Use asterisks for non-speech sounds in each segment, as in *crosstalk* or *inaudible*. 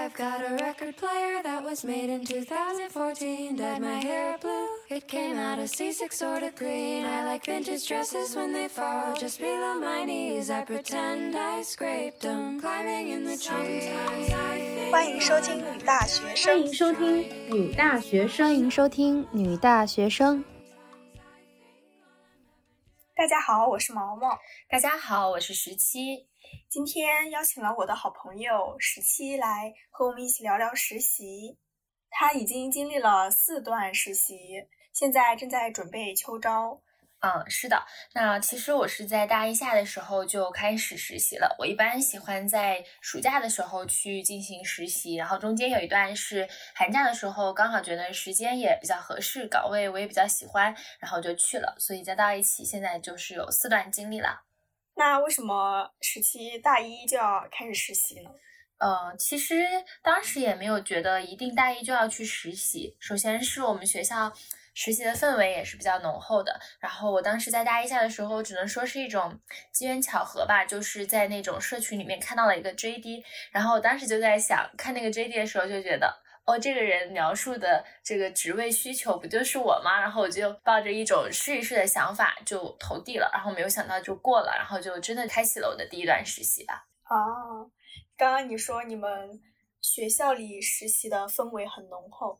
I've got a record player that was made in 2014. Dyed my hair blue. It came out a C6 sort of green. I like vintage dresses when they fall just below my knees. I pretend I scraped them climbing in the trees. 欢迎收听女大学生，欢迎收听女大学生，欢迎收听女大学生。 大家好，我是毛毛。大家好，我是十七。今天邀请了我的好朋友十七来和我们一起聊聊实习。他已经经历了四段实习，现在正在准备秋招。嗯，是的。那其实我是在大一下的时候就开始实习了。我一般喜欢在暑假的时候去进行实习，然后中间有一段是寒假的时候，刚好觉得时间也比较合适，岗位我也比较喜欢，然后就去了。所以加到一起，现在就是有四段经历了。那为什么十七大一就要开始实习呢？呃，其实当时也没有觉得一定大一就要去实习。首先是我们学校。实习的氛围也是比较浓厚的。然后我当时在大一下的时候，只能说是一种机缘巧合吧，就是在那种社群里面看到了一个 JD，然后我当时就在想，看那个 JD 的时候就觉得，哦，这个人描述的这个职位需求不就是我吗？然后我就抱着一种试一试的想法就投递了，然后没有想到就过了，然后就真的开启了我的第一段实习吧。哦，刚刚你说你们学校里实习的氛围很浓厚。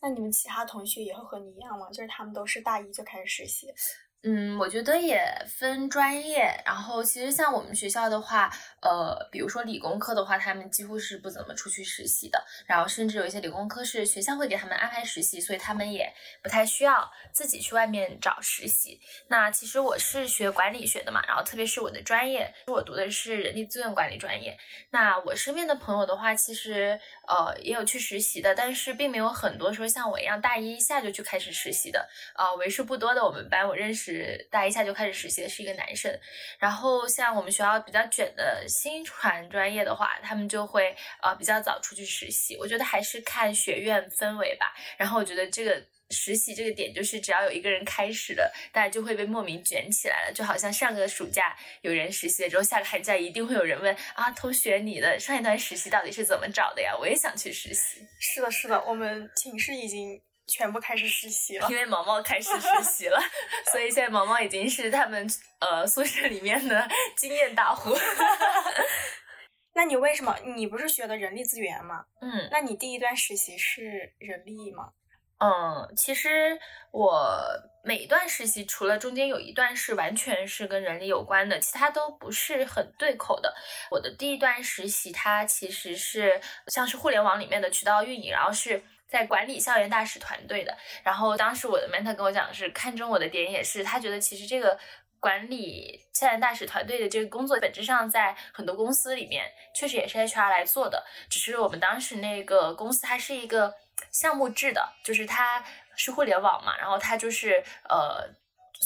那你们其他同学也会和你一样吗？就是他们都是大一就开始实习。嗯，我觉得也分专业。然后其实像我们学校的话，呃，比如说理工科的话，他们几乎是不怎么出去实习的。然后甚至有一些理工科是学校会给他们安排实习，所以他们也不太需要自己去外面找实习。那其实我是学管理学的嘛，然后特别是我的专业，我读的是人力资源管理专业。那我身边的朋友的话，其实呃也有去实习的，但是并没有很多说像我一样大一下就去开始实习的。呃，为数不多的我们班，我认识。是大一下就开始实习的是一个男生，然后像我们学校比较卷的新传专业的话，他们就会呃比较早出去实习。我觉得还是看学院氛围吧。然后我觉得这个实习这个点就是只要有一个人开始了，大家就会被莫名卷起来了。就好像上个暑假有人实习了之后，下个寒假一定会有人问啊，同学你的上一段实习到底是怎么找的呀？我也想去实习。是的，是的，我们寝室已经。全部开始实习了，因为毛毛开始实习了，*laughs* 所以现在毛毛已经是他们呃宿舍里面的经验大户。*laughs* 那你为什么？你不是学的人力资源吗？嗯，那你第一段实习是人力吗？嗯，其实我每一段实习，除了中间有一段是完全是跟人力有关的，其他都不是很对口的。我的第一段实习，它其实是像是互联网里面的渠道运营，然后是。在管理校园大使团队的，然后当时我的 mentor 跟我讲的是看中我的点也是，他觉得其实这个管理校园大使团队的这个工作本质上在很多公司里面确实也是 HR 来做的，只是我们当时那个公司它是一个项目制的，就是它是互联网嘛，然后它就是呃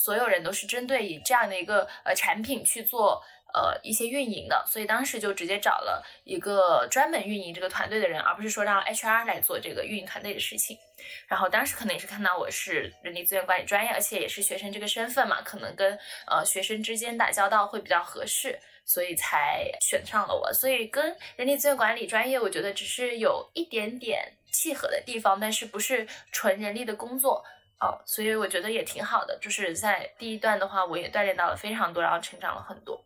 所有人都是针对以这样的一个呃产品去做。呃，一些运营的，所以当时就直接找了一个专门运营这个团队的人，而不是说让 HR 来做这个运营团队的事情。然后当时可能也是看到我是人力资源管理专业，而且也是学生这个身份嘛，可能跟呃学生之间打交道会比较合适，所以才选上了我。所以跟人力资源管理专业，我觉得只是有一点点契合的地方，但是不是纯人力的工作哦，所以我觉得也挺好的。就是在第一段的话，我也锻炼到了非常多，然后成长了很多。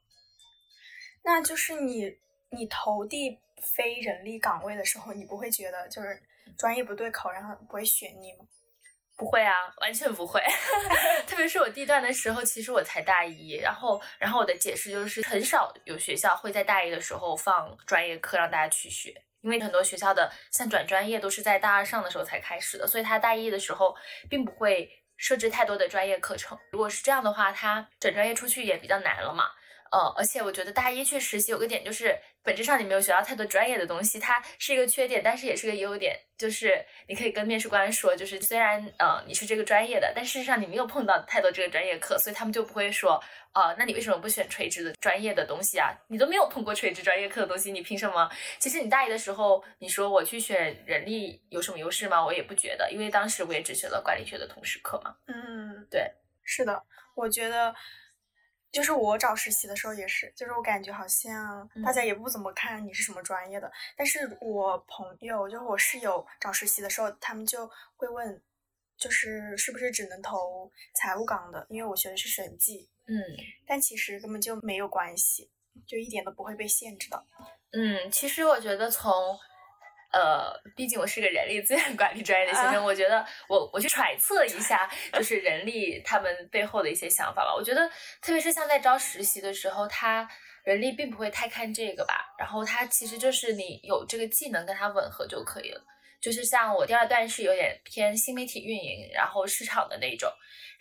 那就是你，你投递非人力岗位的时候，你不会觉得就是专业不对口，然后不会选你吗？不会啊，完全不会。*laughs* 特别是我地段的时候，其实我才大一，然后，然后我的解释就是，很少有学校会在大一的时候放专业课让大家去学，因为很多学校的像转专业都是在大二上的时候才开始的，所以他大一的时候并不会设置太多的专业课程。如果是这样的话，他转专业出去也比较难了嘛。呃，而且我觉得大一去实习有个点，就是本质上你没有学到太多专业的东西，它是一个缺点，但是也是个优点，就是你可以跟面试官说，就是虽然呃你是这个专业的，但事实上你没有碰到太多这个专业课，所以他们就不会说，呃，那你为什么不选垂直的专业的东西啊？你都没有碰过垂直专业课的东西，你凭什么？其实你大一的时候，你说我去选人力有什么优势吗？我也不觉得，因为当时我也只学了管理学的通识课嘛。嗯，对，是的，我觉得。就是我找实习的时候也是，就是我感觉好像大家也不怎么看你是什么专业的。但是我朋友，就是我室友找实习的时候，他们就会问，就是是不是只能投财务岗的？因为我学的是审计。嗯，但其实根本就没有关系，就一点都不会被限制的。嗯，其实我觉得从。呃，毕竟我是个人力资源管理专业的学生，我觉得我我去揣测一下，就是人力他们背后的一些想法吧。我觉得，特别是像在招实习的时候，他人力并不会太看这个吧。然后他其实就是你有这个技能跟他吻合就可以了。就是像我第二段是有点偏新媒体运营，然后市场的那种。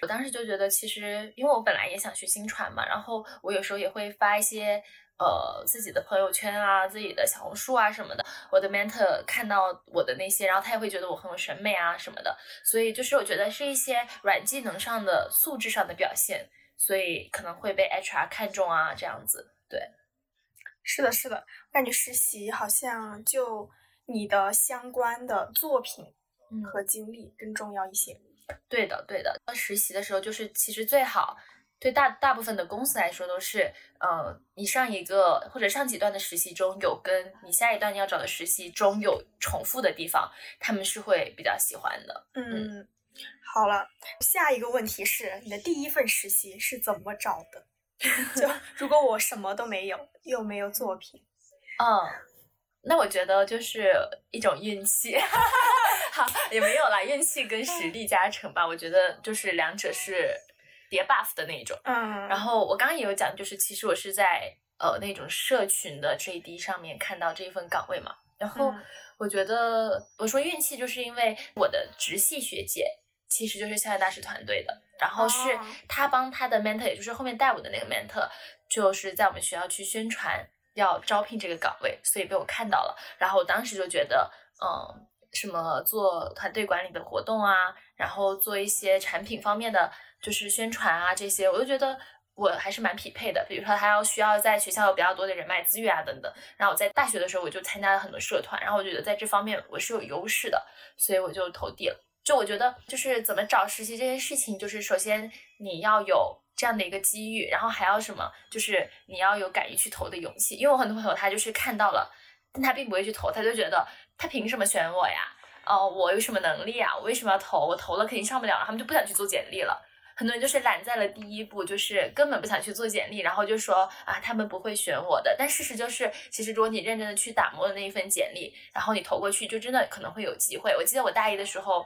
我当时就觉得，其实因为我本来也想学新传嘛，然后我有时候也会发一些。呃，自己的朋友圈啊，自己的小红书啊什么的，我的 mentor 看到我的那些，然后他也会觉得我很有审美啊什么的，所以就是我觉得是一些软技能上的素质上的表现，所以可能会被 HR 看中啊这样子。对，是的，是的，我感觉实习好像就你的相关的作品和经历更重要一些。对的，对的，实习的时候就是其实最好。对大大部分的公司来说，都是，呃，你上一个或者上几段的实习中有跟你下一段你要找的实习中有重复的地方，他们是会比较喜欢的。嗯，好了，下一个问题是你的第一份实习是怎么找的？*laughs* 就 *laughs* 如果我什么都没有，又没有作品，嗯，那我觉得就是一种运气，*laughs* 好，也没有啦，运气跟实力加成吧，我觉得就是两者是。叠 buff 的那种，嗯，然后我刚刚也有讲，就是其实我是在呃那种社群的 JD 上面看到这一份岗位嘛，然后我觉得我说运气，就是因为我的直系学姐其实就是校园大使团队的，然后是她帮她的 mentor，也就是后面带我的那个 mentor，就是在我们学校去宣传要招聘这个岗位，所以被我看到了，然后我当时就觉得，嗯，什么做团队管理的活动啊，然后做一些产品方面的。就是宣传啊这些，我就觉得我还是蛮匹配的。比如说，他要需要在学校有比较多的人脉资源啊等等。然后我在大学的时候，我就参加了很多社团，然后我觉得在这方面我是有优势的，所以我就投递了。就我觉得，就是怎么找实习这件事情，就是首先你要有这样的一个机遇，然后还要什么，就是你要有敢于去投的勇气。因为我很多朋友他就是看到了，但他并不会去投，他就觉得他凭什么选我呀？哦，我有什么能力啊？我为什么要投？我投了肯定上不了，他们就不想去做简历了。很多人就是懒在了第一步，就是根本不想去做简历，然后就说啊，他们不会选我的。但事实就是，其实如果你认真的去打磨的那一份简历，然后你投过去，就真的可能会有机会。我记得我大一的时候，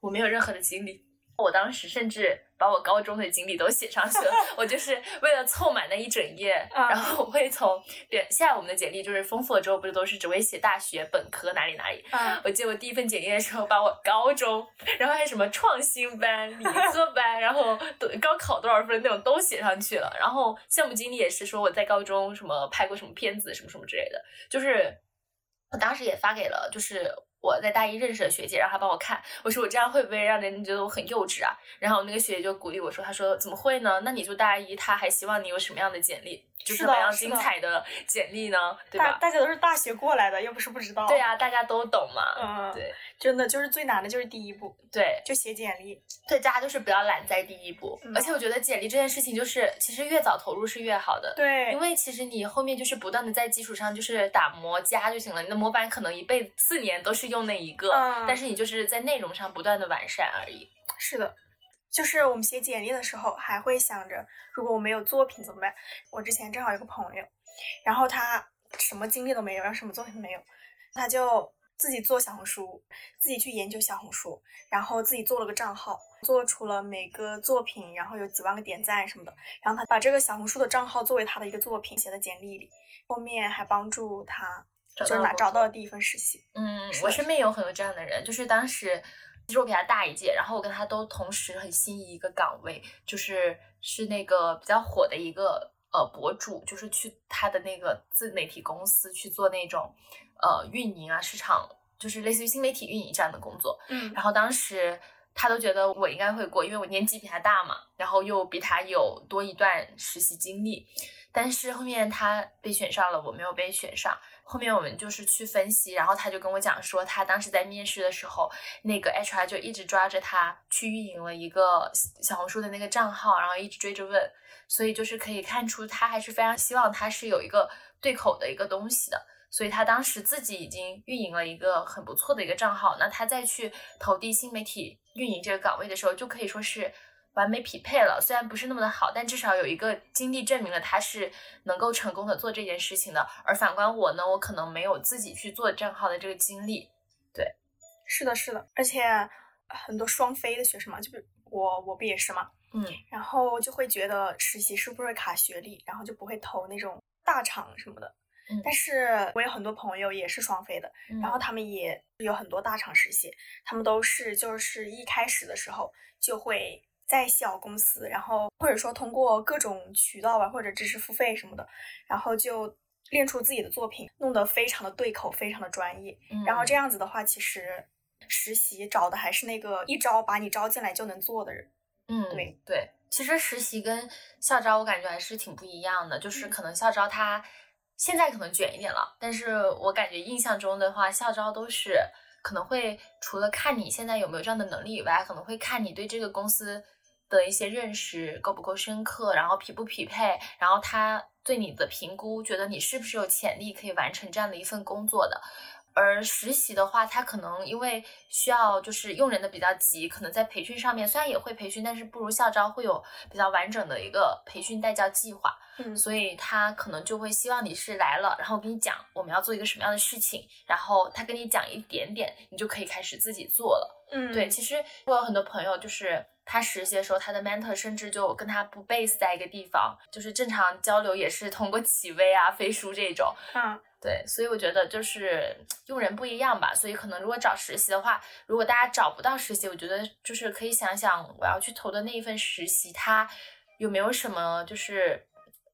我没有任何的经历。我当时甚至把我高中的经历都写上去了，*laughs* 我就是为了凑满那一整页。然后我会从对，现在我们的简历就是丰富了之后，不是都是只会写大学、本科哪里哪里。我记得我第一份简历的时候，把我高中，然后还有什么创新班、理科 *laughs* 班，然后高考多少分那种都写上去了。然后项目经历也是说我在高中什么拍过什么片子什么什么之类的，就是我当时也发给了，就是。我在大一认识的学姐，让她帮我看。我说我这样会不会让人觉得我很幼稚啊？然后那个学姐就鼓励我说：“她说怎么会呢？那你就大一，她还希望你有什么样的简历？”就是什么样精彩的简历呢？对吧？大家都是大学过来的，又不是不知道。对呀，大家都懂嘛。嗯，对，真的就是最难的就是第一步。对，就写简历。对，大家就是不要懒在第一步。而且我觉得简历这件事情，就是其实越早投入是越好的。对，因为其实你后面就是不断的在基础上就是打磨加就行了。你的模板可能一辈子四年都是用那一个，但是你就是在内容上不断的完善而已。是的。就是我们写简历的时候，还会想着，如果我没有作品怎么办？我之前正好有个朋友，然后他什么经历都没有，然后什么作品没有，他就自己做小红书，自己去研究小红书，然后自己做了个账号，做出了每个作品，然后有几万个点赞什么的，然后他把这个小红书的账号作为他的一个作品写在简历里，后面还帮助他就是拿找到了第一份实习。嗯，我身边有很多这样的人，就是当时。其实我比他大一届，然后我跟他都同时很心仪一个岗位，就是是那个比较火的一个呃博主，就是去他的那个自媒体公司去做那种呃运营啊市场，就是类似于新媒体运营这样的工作。嗯，然后当时他都觉得我应该会过，因为我年纪比他大嘛，然后又比他有多一段实习经历。但是后面他被选上了，我没有被选上。后面我们就是去分析，然后他就跟我讲说，他当时在面试的时候，那个 HR 就一直抓着他去运营了一个小红书的那个账号，然后一直追着问，所以就是可以看出他还是非常希望他是有一个对口的一个东西的，所以他当时自己已经运营了一个很不错的一个账号，那他再去投递新媒体运营这个岗位的时候，就可以说是。完美匹配了，虽然不是那么的好，但至少有一个经历证明了他是能够成功的做这件事情的。而反观我呢，我可能没有自己去做账号的这个经历。对，是的，是的，而且很多双非的学生嘛，就比如我，我不也是嘛，嗯，然后就会觉得实习是不是卡学历，然后就不会投那种大厂什么的。嗯，但是我有很多朋友也是双非的，然后他们也有很多大厂实习，他们都是就是一开始的时候就会。在小公司，然后或者说通过各种渠道吧，或者知识付费什么的，然后就练出自己的作品，弄得非常的对口，非常的专业。然后这样子的话，其实实习找的还是那个一招把你招进来就能做的人。嗯，对对。其实实习跟校招我感觉还是挺不一样的，就是可能校招它现在可能卷一点了，但是我感觉印象中的话，校招都是可能会除了看你现在有没有这样的能力以外，可能会看你对这个公司。的一些认识够不够深刻，然后匹不匹配，然后他对你的评估，觉得你是不是有潜力可以完成这样的一份工作的。而实习的话，他可能因为需要就是用人的比较急，可能在培训上面虽然也会培训，但是不如校招会有比较完整的一个培训带教计划。嗯，所以他可能就会希望你是来了，然后跟你讲我们要做一个什么样的事情，然后他跟你讲一点点，你就可以开始自己做了。嗯，对，其实我有很多朋友就是。他实习的时候，他的 mentor 甚至就跟他不 base 在一个地方，就是正常交流也是通过 *laughs* 企微啊、飞书这种。嗯，对，所以我觉得就是用人不一样吧。所以可能如果找实习的话，如果大家找不到实习，我觉得就是可以想想我要去投的那一份实习，它有没有什么就是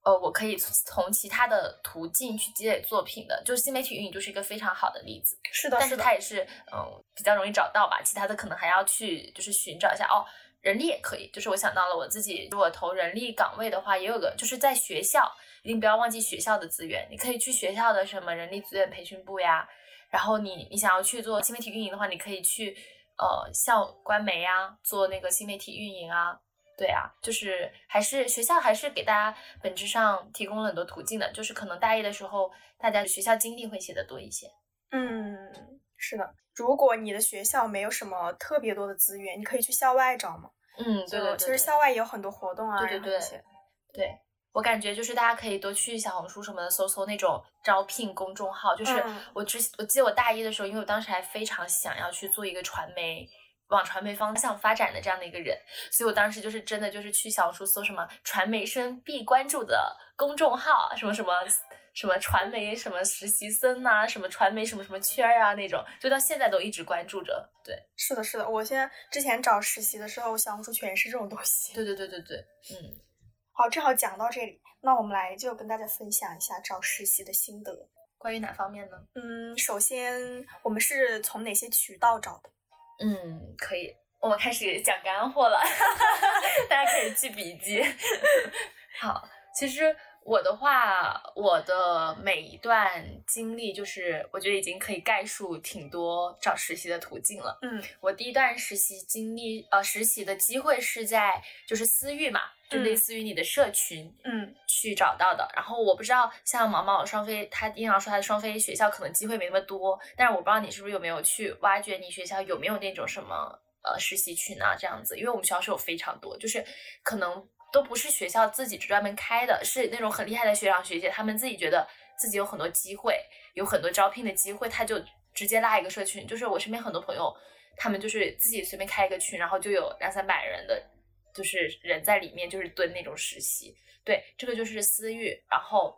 呃，我可以从其他的途径去积累作品的。就新媒体运营就是一个非常好的例子。是的，但是它也是嗯比较容易找到吧。其他的可能还要去就是寻找一下哦。人力也可以，就是我想到了我自己，如果投人力岗位的话，也有个就是在学校，一定不要忘记学校的资源。你可以去学校的什么人力资源培训部呀，然后你你想要去做新媒体运营的话，你可以去呃校官媒呀做那个新媒体运营啊，对啊，就是还是学校还是给大家本质上提供了很多途径的，就是可能大一的时候大家学校经历会写的多一些。嗯，是的。如果你的学校没有什么特别多的资源，你可以去校外找嘛。嗯，对对对，其实校外也有很多活动啊，对对对，对我感觉就是大家可以多去小红书什么的搜搜那种招聘公众号。就是我之我记得我大一的时候，因为我当时还非常想要去做一个传媒往传媒方向发展的这样的一个人，所以我当时就是真的就是去小红书搜什么传媒生必关注的公众号，什么什么。什么传媒什么实习生呐，什么传媒什么什么圈啊那种，就到现在都一直关注着。对，是的，是的，我现在之前找实习的时候，小红书全是这种东西。对对对对对，嗯，好，正好讲到这里，那我们来就跟大家分享一下找实习的心得。关于哪方面呢？嗯，首先我们是从哪些渠道找的？嗯，可以，我们开始讲干货了，*laughs* 大家可以记笔记。*laughs* 好，其实。我的话，我的每一段经历，就是我觉得已经可以概述挺多找实习的途径了。嗯，我第一段实习经历，呃，实习的机会是在就是私域嘛，就类似于你的社群，嗯，去找到的。然后我不知道像毛毛双飞，他经常说他的双飞学校可能机会没那么多，但是我不知道你是不是有没有去挖掘你学校有没有那种什么呃实习群啊这样子，因为我们学校是有非常多，就是可能。都不是学校自己专门开的，是那种很厉害的学长学姐，他们自己觉得自己有很多机会，有很多招聘的机会，他就直接拉一个社群。就是我身边很多朋友，他们就是自己随便开一个群，然后就有两三百人的，就是人在里面，就是蹲那种实习。对，这个就是私域。然后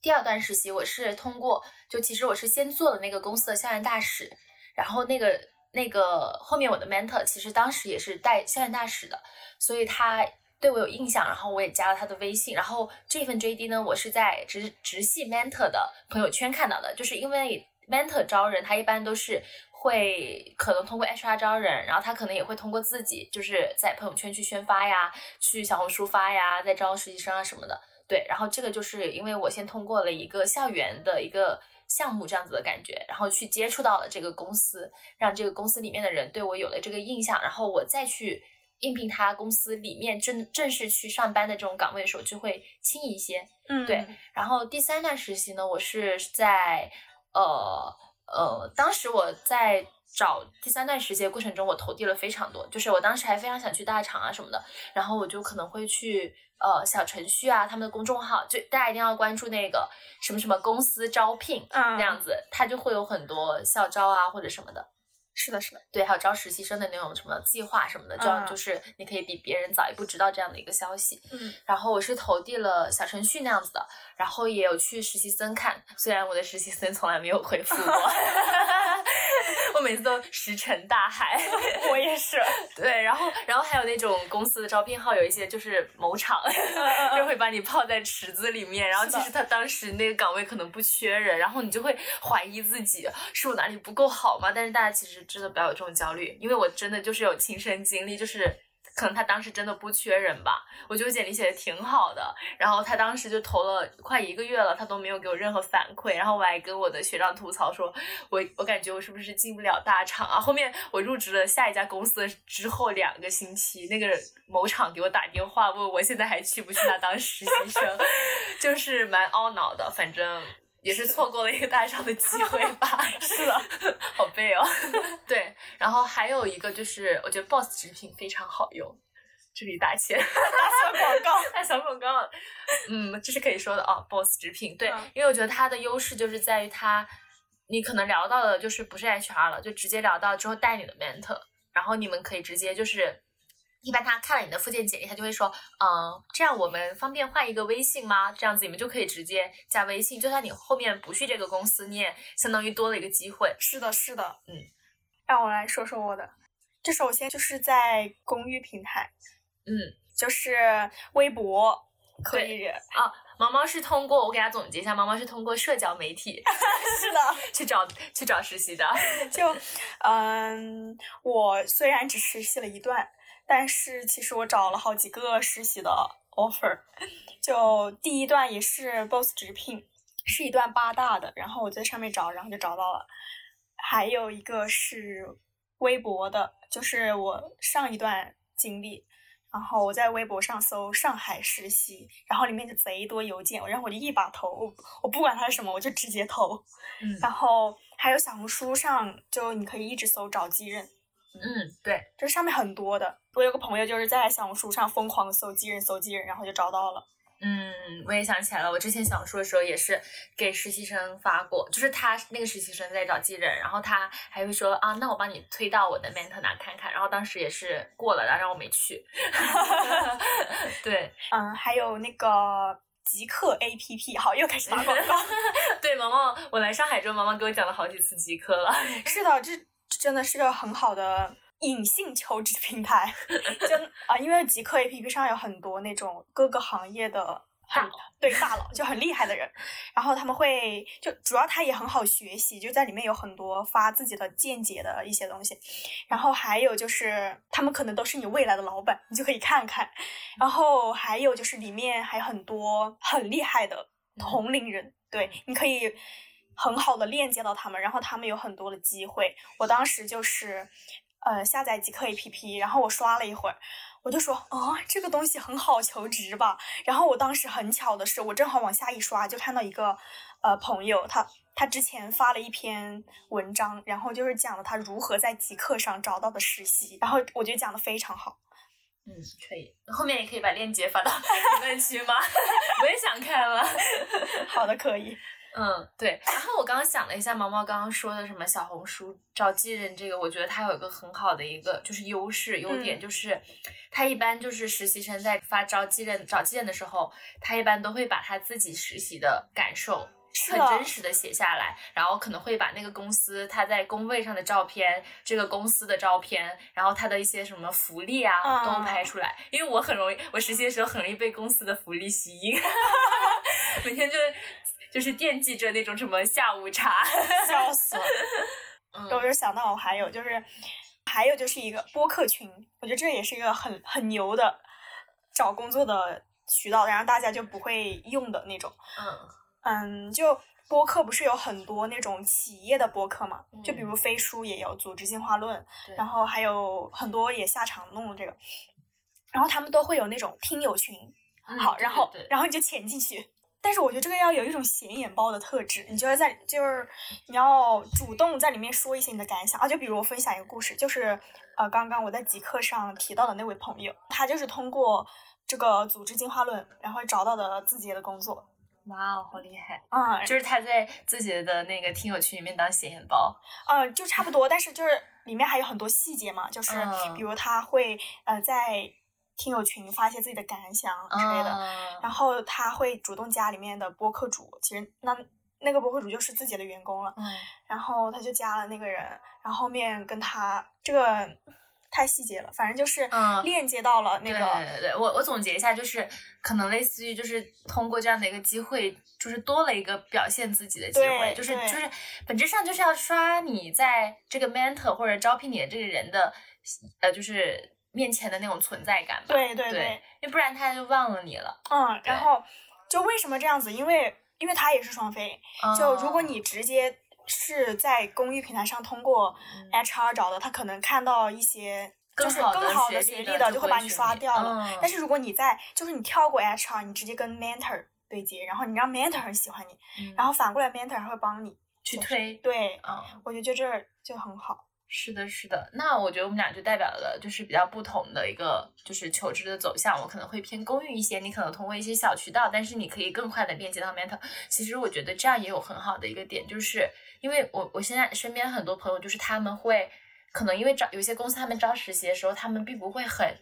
第二段实习，我是通过，就其实我是先做了那个公司的校园大使，然后那个那个后面我的 mentor 其实当时也是带校园大使的，所以他。对我有印象，然后我也加了他的微信。然后这份 JD 呢，我是在直直系 mentor 的朋友圈看到的。就是因为 mentor 招人，他一般都是会可能通过 HR 招人，然后他可能也会通过自己，就是在朋友圈去宣发呀，去小红书发呀，在招实习生啊什么的。对，然后这个就是因为我先通过了一个校园的一个项目这样子的感觉，然后去接触到了这个公司，让这个公司里面的人对我有了这个印象，然后我再去应聘他公司里面正正式去上班的这种岗位的时候就会轻一些。嗯，对，然后第三段实习呢，我是在呃呃，当时我在找第三段实习的过程中，我投递了非常多，就是我当时还非常想去大厂啊什么的，然后我就可能会去呃小程序啊，他们的公众号，就大家一定要关注那个什么什么公司招聘、嗯那样子，它就会有很多校招啊或者什么的。是的，是的，对，还有招实习生的那种什么计划什么的，这样嗯。就是你可以比别人早一步知道这样的一个消息。嗯，然后我是投递了小程序那样子的，然后也有去实习生看，虽然我的实习生从来没有回复我，我 *laughs* 每次都石沉大海。*laughs* 我也是，对，然后然后还有那种公司的招聘号，有一些就是某厂 *laughs* 就会把你泡在池子里面，然后其实他当时那个岗位可能不缺人，然后你就会怀疑自己是我哪里不够好吗？但是大家其实真的不要有这种焦虑，因为我真的就是有亲身经历，就是。可能他当时真的不缺人吧，我觉得简历写的挺好的，然后他当时就投了快一个月了，他都没有给我任何反馈，然后我还跟我的学长吐槽说，我我感觉我是不是进不了大厂啊？后面我入职了下一家公司之后两个星期，那个某厂给我打电话问我现在还去不去那当实习生，*laughs* 就是蛮懊恼的，反正。也是错过了一个大厂的机会吧，*laughs* 是的，*laughs* 好背哦。*laughs* 对，然后还有一个就是，我觉得 Boss 直聘非常好用，这里打钱，打小广告，打小广告。嗯，这是可以说的哦，Boss 直聘。对，嗯因为我觉得它的优势就是在于它，你可能聊到的就是不是 HR 了，就直接聊到之后带你的 mentor，然后你们可以直接就是。一般他看了你的附件简历，他就会说，嗯，这样我们方便换一个微信吗？这样子你们就可以直接加微信，就算你后面不去这个公司，你也相当于多了一个机会。是的，是的，嗯，让我来说说我的，这首先就是在公寓平台，嗯，就是微博可以，啊，毛毛是通过我给大家总结一下，毛毛是通过社交媒体 *laughs* 是的，*laughs* 去找去找实习的。就嗯，我虽然只实习了一段，但是其实我找了好几个实习的 offer，*laughs* 就第一段也是 boss 直聘，是一段八大的，然后我在上面找，然后就找到了，还有一个是微博的，就是我上一段经历。然后我在微博上搜上海实习，然后里面就贼多邮件，然后我就一把投，我我不管它是什么，我就直接投。嗯然后还有小红书上，就你可以一直搜找继任，嗯，对，这上面很多的。我有个朋友就是在小红书上疯狂搜继人，搜继人，然后就找到了。嗯，我也想起来了，我之前小红书的时候也是给实习生发过，就是他那个实习生在找继人，然后他还会说啊，那我帮你推到我的 mentor 那看看，然后当时也是过了，然后让我没去。*laughs* 对嗯，还有那个极客 APP，好，又开始打广告。*laughs* 对，毛毛，我来上海之后，毛毛给我讲了好几次极客了。是的，这这真的是个很好的隐性求职平台。就啊、因为极客 APP 上有很多那种各个行业的大佬对大佬，就很厉害的人，然后他们会就主要他也很好学习，就在里面有很多发自己的见解的一些东西，然后还有就是他们可能都是你未来的老板，你就可以看看，然后还有就是里面还有很多很厉害的同龄人，对，你可以很好的链接到他们，然后他们有很多的机会。我当时就是呃下载极客 APP，然后我刷了一会儿。我就说，哦，这个东西很好求职吧。然后我当时很巧的是，我正好往下一刷，就看到一个呃朋友，他他之前发了一篇文章，然后就是讲了他如何在极客上找到的实习，然后我觉得讲的非常好。嗯，可以，后面也可以把链接发到评论区吗？*laughs* 我也想看了。好的，可以。嗯，对。然后我刚刚想了一下，毛毛刚刚说的什么小红书招继任这个，我觉得它有一个很好的一个就是优势优点，嗯就是它一般就是实习生在发招继任找继任的时候，他一般都会把他自己实习的感受。很真实的写下来，然后可能会把那个公司他在工位上的照片，这个公司的照片，然后他的一些什么福利啊、嗯都拍出来。因为我很容易，我实习的时候很容易被公司的福利吸引，*laughs* 每天就就是惦记着那种什么下午茶。*laughs* 笑死了。嗯我就想到还有就是，还有就是一个播客群，我觉得这也是一个很很牛的找工作的渠道，然后大家就不会用的那种。嗯嗯，就播客不是有很多那种企业的播客嘛？就比嗯如飞书也有组织进化论，然后还有很多也下场弄了这个，然后他们都会有那种听友群。好，然后然后你就潜进去。但是我觉得这个要有一种显眼包的特质，你就要在就是你要主动在里面说一些你的感想啊。就比如我分享一个故事，就是呃刚刚我在极客上提到的那位朋友，他就是通过这个组织进化论，然后找到的自己的工作。哇哦，好厉害！嗯，就是他在自己的那个听友群里面当显眼包，嗯，就差不多，但是就是里面还有很多细节嘛，就是嗯比如他会呃在听友群发一些自己的感想之类的，啊。然后他会主动加里面的播客主，其实那那个播客主就是自己的员工了，嗯。然后他就加了那个人，然后后面跟他这个太细节了，反正就是嗯。链接到了那对个，对对对，我我总结一下，就是可能类似于就是通过这样的一个机会，就是多了一个表现自己的机会，就是就是本质上就是要刷你在这个 mentor 或者招聘你的这个人的呃就是面前的那种存在感吧。对对对，因为不然他就忘了你了。嗯，然后就为什么这样子？因为因为他也是双非，就如果你直接是在公益平台上通过嗯 HR 找的，他可能看到一些就是更好的学历的，就会把你刷掉了。嗯但是如果你在就是你跳过 HR，你直接跟 mentor 对接，然后你让 mentor 很喜欢你，嗯然后反过来 mentor 还会帮你去推，对，嗯。我觉得就这就很好。是的，是的。那我觉得我们俩就代表了就是比较不同的一个就是求职的走向。我可能会偏公寓一些，你可能通过一些小渠道，但是你可以更快的链接到 mentor。其实我觉得这样也有很好的一个点，就是因为我我现在身边很多朋友，就是他们会可能因为招有些公司他们招实习的时候，他们并不会很。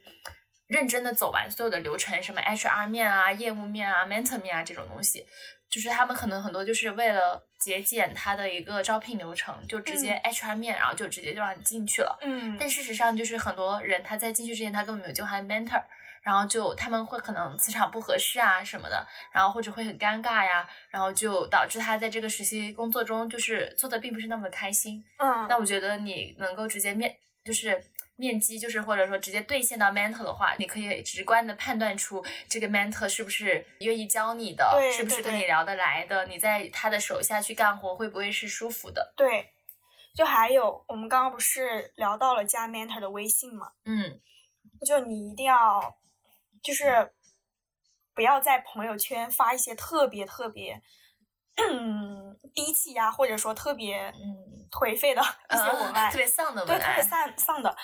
认真的走完所有的流程，什么 HR 面啊、业务面啊、mentor 面啊这种东西，就是他们可能很多就是为了节俭他的一个招聘流程，就直接 HR 面，然后就直接就让你进去了。嗯，但事实上，就是很多人他在进去之前，他根本没有交换 mentor，然后就他们会可能磁场不合适啊什么的，然后或者会很尴尬呀，然后就导致他在这个实习工作中就是做的并不是那么的开心。嗯，那我觉得你能够直接面就是面积，就是或者说直接兑现到 mentor 的话，你可以直观的判断出这个 mentor 是不是愿意教你的，对是不是对对跟你聊得来的，你在他的手下去干活会不会是舒服的？对。就还有，我们刚刚不是聊到了加 mentor 的微信嘛？嗯就你一定要，就是不要在朋友圈发一些特别特别，嗯，低气压或者说特别嗯，颓废的 *laughs* 一些文案，特别丧的对，文特别，丧丧的。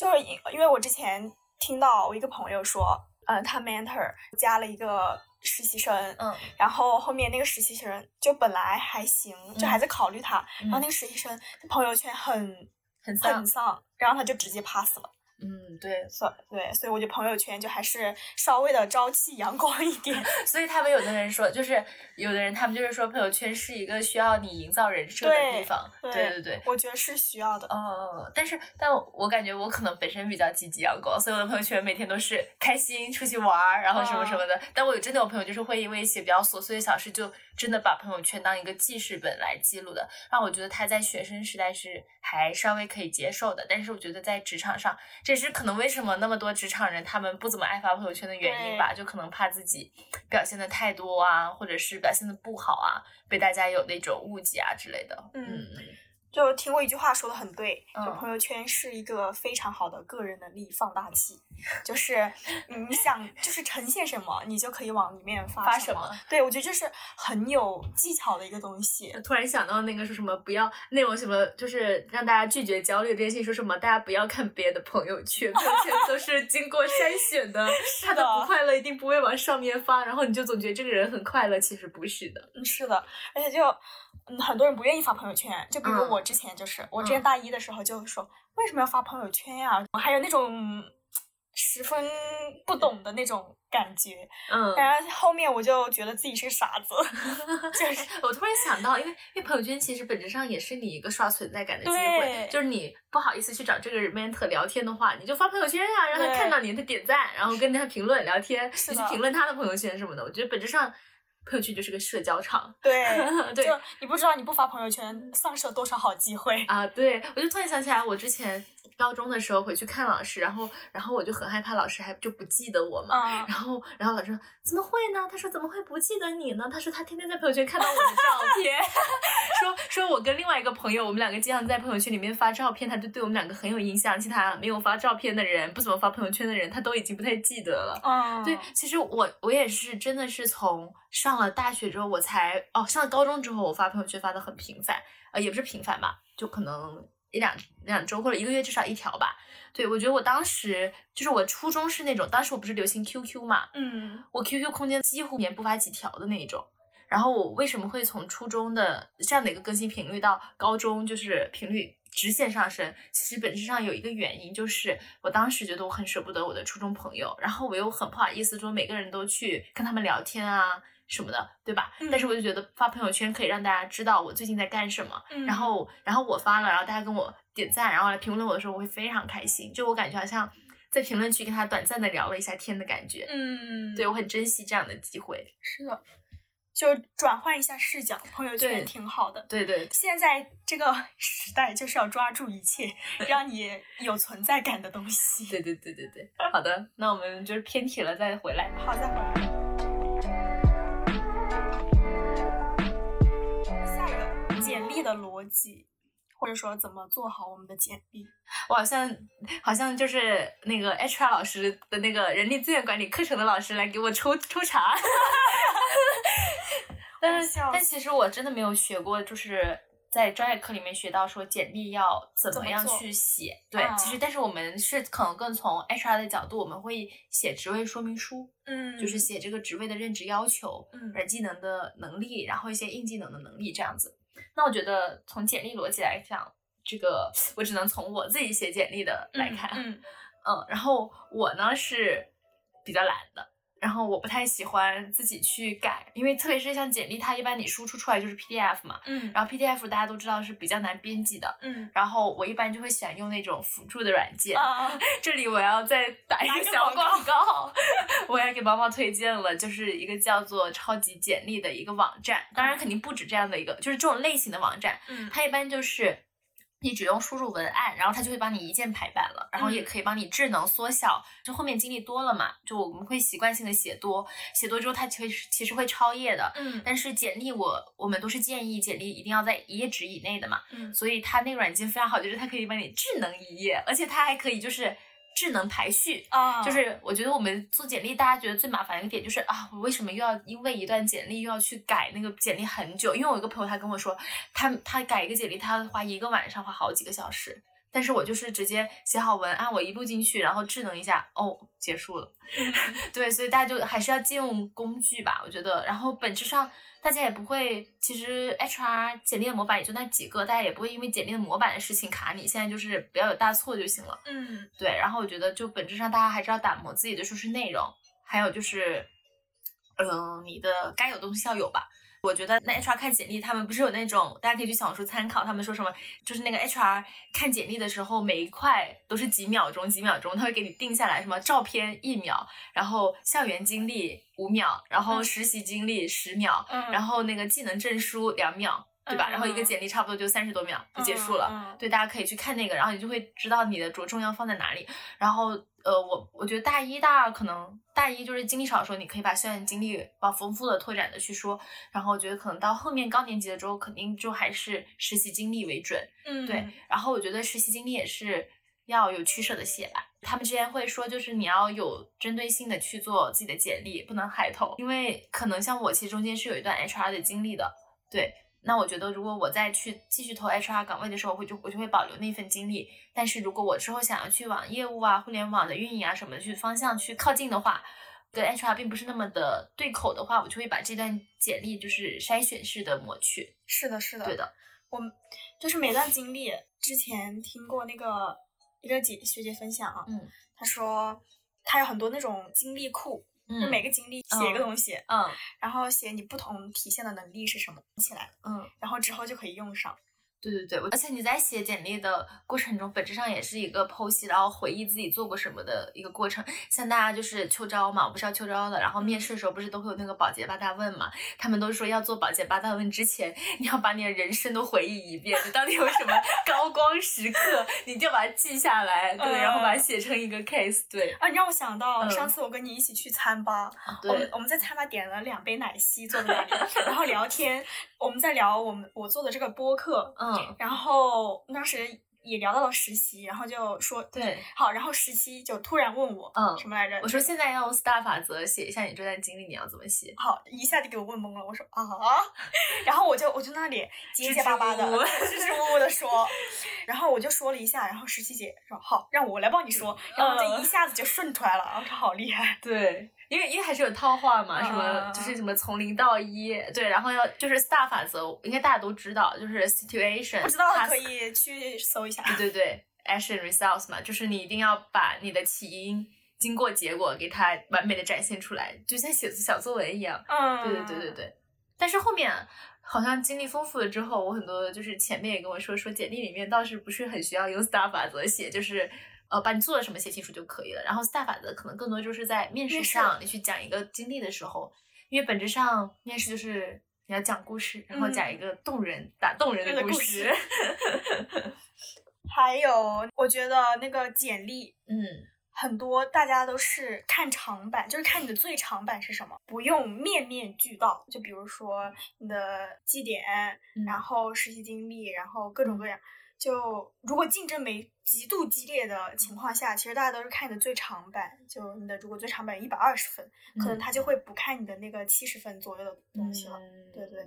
就是因因为我之前听到我一个朋友说，嗯，他 mentor 加了一个实习生，嗯然后后面那个实习生就本来还行，就还在考虑他，然后嗯那个实习生朋友圈很很丧很，丧，然后他就直接 pass 了。嗯，对，所对，所以我觉得朋友圈就还是稍微的朝气阳光一点。*laughs* 所以他们有的人说，就是有的人他们就是说朋友圈是一个需要你营造人设的地方，对对对对。我觉得是需要的。嗯，但是，但我感觉我可能本身比较积极阳光，所以我的朋友圈每天都是开心出去玩儿，然后什么什么的。但我有真的有朋友就是会因为一些比较琐碎的小事，就真的把朋友圈当一个记事本来记录的，让我觉得他在学生时代是还稍微可以接受的。但是我觉得在职场上，这也是可能为什么那么多职场人他们不怎么爱发朋友圈的原因吧，就可能怕自己表现的太多啊，或者是表现的不好啊，被大家有那种误解啊之类的。嗯就听过一句话说的很对，就嗯朋友圈是一个非常好的个人能力放大器，就是 *laughs* 你想就是呈现什么，你就可以往里面发什发什么对，我觉得这是很有技巧的一个东西。突然想到那个说什么不要那种什么，就是让大家拒绝焦虑这件事情，说什么大家不要看别人的朋友圈，朋友圈都是经过筛选的，*laughs* 他的不快乐一定不会往上面发，然后你就总觉得这个人很快乐，其实不是的。嗯，是的，而且就嗯，很多人不愿意发朋友圈，就比如嗯。我之前就是，我之前大一的时候就说，为什么要发朋友圈呀、我还有那种十分不懂的那种感觉，嗯，然后后面我就觉得自己是个傻子，*laughs* 就是我突然想到，因为因为朋友圈其实本质上也是你一个刷存在感的机对。会，就是你不好意思去找这个 mentor 聊天的话，你就发朋友圈呀、让他看到你的点赞，然后跟他评论聊天，你去评论他的朋友圈什么的。我觉得本质上朋友圈就是个社交场。对，*laughs* 对就你不知道你不发朋友圈丧失了多少好机会。啊，对，我就突然想起来，我之前高中的时候回去看老师，然后然后我就很害怕老师还就不记得我嘛。嗯然后，然后老师说怎么会呢？他说怎么会不记得你呢？他说他天天在朋友圈看到我的照 *laughs* 片，*laughs* 说说我跟另外一个朋友，我们两个经常在朋友圈里面发照片，他就对我们两个很有印象。其他没有发照片的人，不怎么发朋友圈的人，他都已经不太记得了。嗯，对，其实我我也是真的是从上了大学之后，我才哦，上了高中之后，我发朋友圈发的很频繁，呃，也不是频繁吧，就可能一两两周或者一个月至少一条吧。对，我觉得我当时就是我初中是那种，当时我不是流行 QQ 嘛，嗯我 QQ 空间几乎一年不发几条的那一种。然后我为什么会从初中的这样的一个更新频率到高中就是频率直线上升？其实本质上有一个原因，就是我当时觉得我很舍不得我的初中朋友，然后我又很不好意思说每个人都去跟他们聊天啊什么的，对吧？嗯但是我就觉得发朋友圈可以让大家知道我最近在干什么，嗯然后然后我发了，然后大家跟我点赞，然后来评论我的时候，我会非常开心，就我感觉好像在评论区跟他短暂的聊了一下天的感觉。嗯，对我很珍惜这样的机会。是的，就转换一下视角，朋友圈对挺好的。对对现在这个 *laughs* 时代就是要抓住一切让你有存在感的东西。*laughs* 对对对对对，好的，那我们就是偏题了，再回来。好，再回来。的逻辑，或者说怎么做好我们的简历。我好像好像就是那个 HR 老师的那个人力资源管理课程的老师来给我抽抽查。*laughs* 但是笑但其实我真的没有学过，就是在专业课里面学到说简历要怎么样去写。对，啊其实但是我们是可能更从 HR 的角度，我们会写职位说明书。嗯就是写这个职位的任职要求，嗯软技能的能力，然后一些硬技能的能力这样子。那我觉得从简历逻辑来讲，这个我只能从我自己写简历的来看，嗯 *laughs* 嗯然后我呢是比较懒的。然后我不太喜欢自己去改，因为特别是像简历，它一般你输出出来就是 PDF 嘛，嗯。然后 PDF 大家都知道是比较难编辑的，嗯。然后我一般就会喜欢用那种辅助的软件，啊，*laughs* 这里我要再打一个个小广告广告，*laughs* 我也给毛毛推荐了，就是一个叫做“超级简历”的一个网站，当然肯定不止这样的一个，就是这种类型的网站，嗯。它一般就是。你只用输入文案，然后它就会帮你一键排版了，然后也嗯可以帮你智能缩小。就后面经历多了嘛，就我们会习惯性的写多，写多之后它其实其实会超页的。嗯但是简历我我们都是建议简历一定要在一页纸以内的嘛，嗯所以它那个软件非常好，就是它可以帮你智能一页，而且它还可以就是智能排序。啊，就是我觉得我们做简历，大家觉得最麻烦的一个点就是啊，我为什么又要因为一段简历又要去改那个简历很久？因为我有一个朋友他跟我说，他他改一个简历，他要花一个晚上，花好几个小时。但是我就是直接写好文案，我一录进去，然后智能一下，哦，结束了。*laughs* 对，所以大家就还是要借用工具吧，我觉得。然后本质上大家也不会，其实 HR 简历的模板也就那几个，大家也不会因为简历的模板的事情卡你。现在就是不要有大错就行了。嗯对，然后我觉得就本质上大家还是要打磨自己的说是内容，还有就是，嗯、你的该有的东西要有吧。我觉得那 HR 看简历，他们不是有那种，大家可以去小红书参考，他们说什么，就是那个 HR 看简历的时候，每一块都是几秒钟，几秒钟，他会给你定下来，什么照片一秒，然后校园经历五秒，然后嗯。实习经历十秒，嗯。然后那个技能证书两秒，对吧？嗯然后一个嗯简历差不多就三十多秒就结束了。对，大家可以去看那个，然后你就会知道你的着重要放在哪里。然后，呃，我我觉得大一、大二可能大一就是经历少的时候，你可以把校园经历往丰富的拓展的去说。然后我觉得可能到后面高年级的时候，肯定就还是实习经历为准。嗯对，然后我觉得实习经历也是要有取舍的写吧。他们之前会说，就是你要有针对性的去做自己的简历，不能海投，因为可能像我其实中间是有一段 HR 的经历的，对。那我觉得，如果我再去继续投 HR 岗位的时候，我会就我就会保留那份经历。但是如果我之后想要去往业务啊、互联网的运营啊什么的去方向去靠近的话，跟 HR 并不是那么的对口的话，我就会把这段简历就是筛选式的抹去。是的，是的，对的，我就是每段经历，之前听过那个一个姐学姐分享啊，嗯她说她有很多那种经历库，就嗯每个经历写一个嗯东西，嗯然后写你不同体现的能力是什么起来，嗯。然后之后就可以用上。对对对，而且你在写简历的过程中，本质上也是一个剖析，然后回忆自己做过什么的一个过程。像大家就是秋招嘛，我不是要秋招的，然后面试的时候不是都会有那个保洁八大问嘛？他们都说要做保洁八大问之前，你要把你的人生都回忆一遍，你到底有什么 *laughs* 高光时刻，你就把它记下来，对，然后把它写成一个 case，对。啊，你让我想到上次我跟你一起去餐吧，我们对，我们在餐吧点了两杯奶昔坐在那里，然后聊天，我们在聊我们我做的这个播客，嗯，然后当时也聊到了实习，然后就说对，好，然后实习就突然问我，嗯什么来着？我说现在要用 STAR 法则写一下你这段经历，你要怎么写？好，一下就给我问懵了。我说啊，*laughs* 然后我就我就那里结结巴巴的、支支吾吾的说，*laughs* 然后我就说了一下，然后实习姐说好，让我来帮你说，然后就一下子就顺出来了，我说好厉害。对，因为因为还是有套话嘛，什么啊就是什么从零到一，对，然后要就是 STAR 法则，应该大家都知道，就是 situation，不知道可以去搜一下。对对对，action results 嘛，就是你一定要把你的起因、经过、结果给它完美的展现出来，就像写小作文一样。嗯，对对对对对。但是后面好像经历丰富了之后，我很多就是前面也跟我说，说简历里面倒是不是很需要用 STAR 法则写，就是。呃，把你做了什么写清楚就可以了。然后 STAR 法则可能更多就是在面试上，你去讲一个经历的时候，因为本质上面试就是你要讲故事，然后讲一个动人、打动人的故事。事 *laughs* 还有，我觉得那个简历嗯，很多大家都是看长板，就是看你的最长板是什么，不用面面俱到。就比如说你的绩点，嗯然后实习经历，然后各种各样。就如果竞争没极度激烈的情况下，其实大家都是看你的最长板。就你的如果最长板一百二十分，可能嗯他就会不看你的那个七十分左右的东西了。嗯对对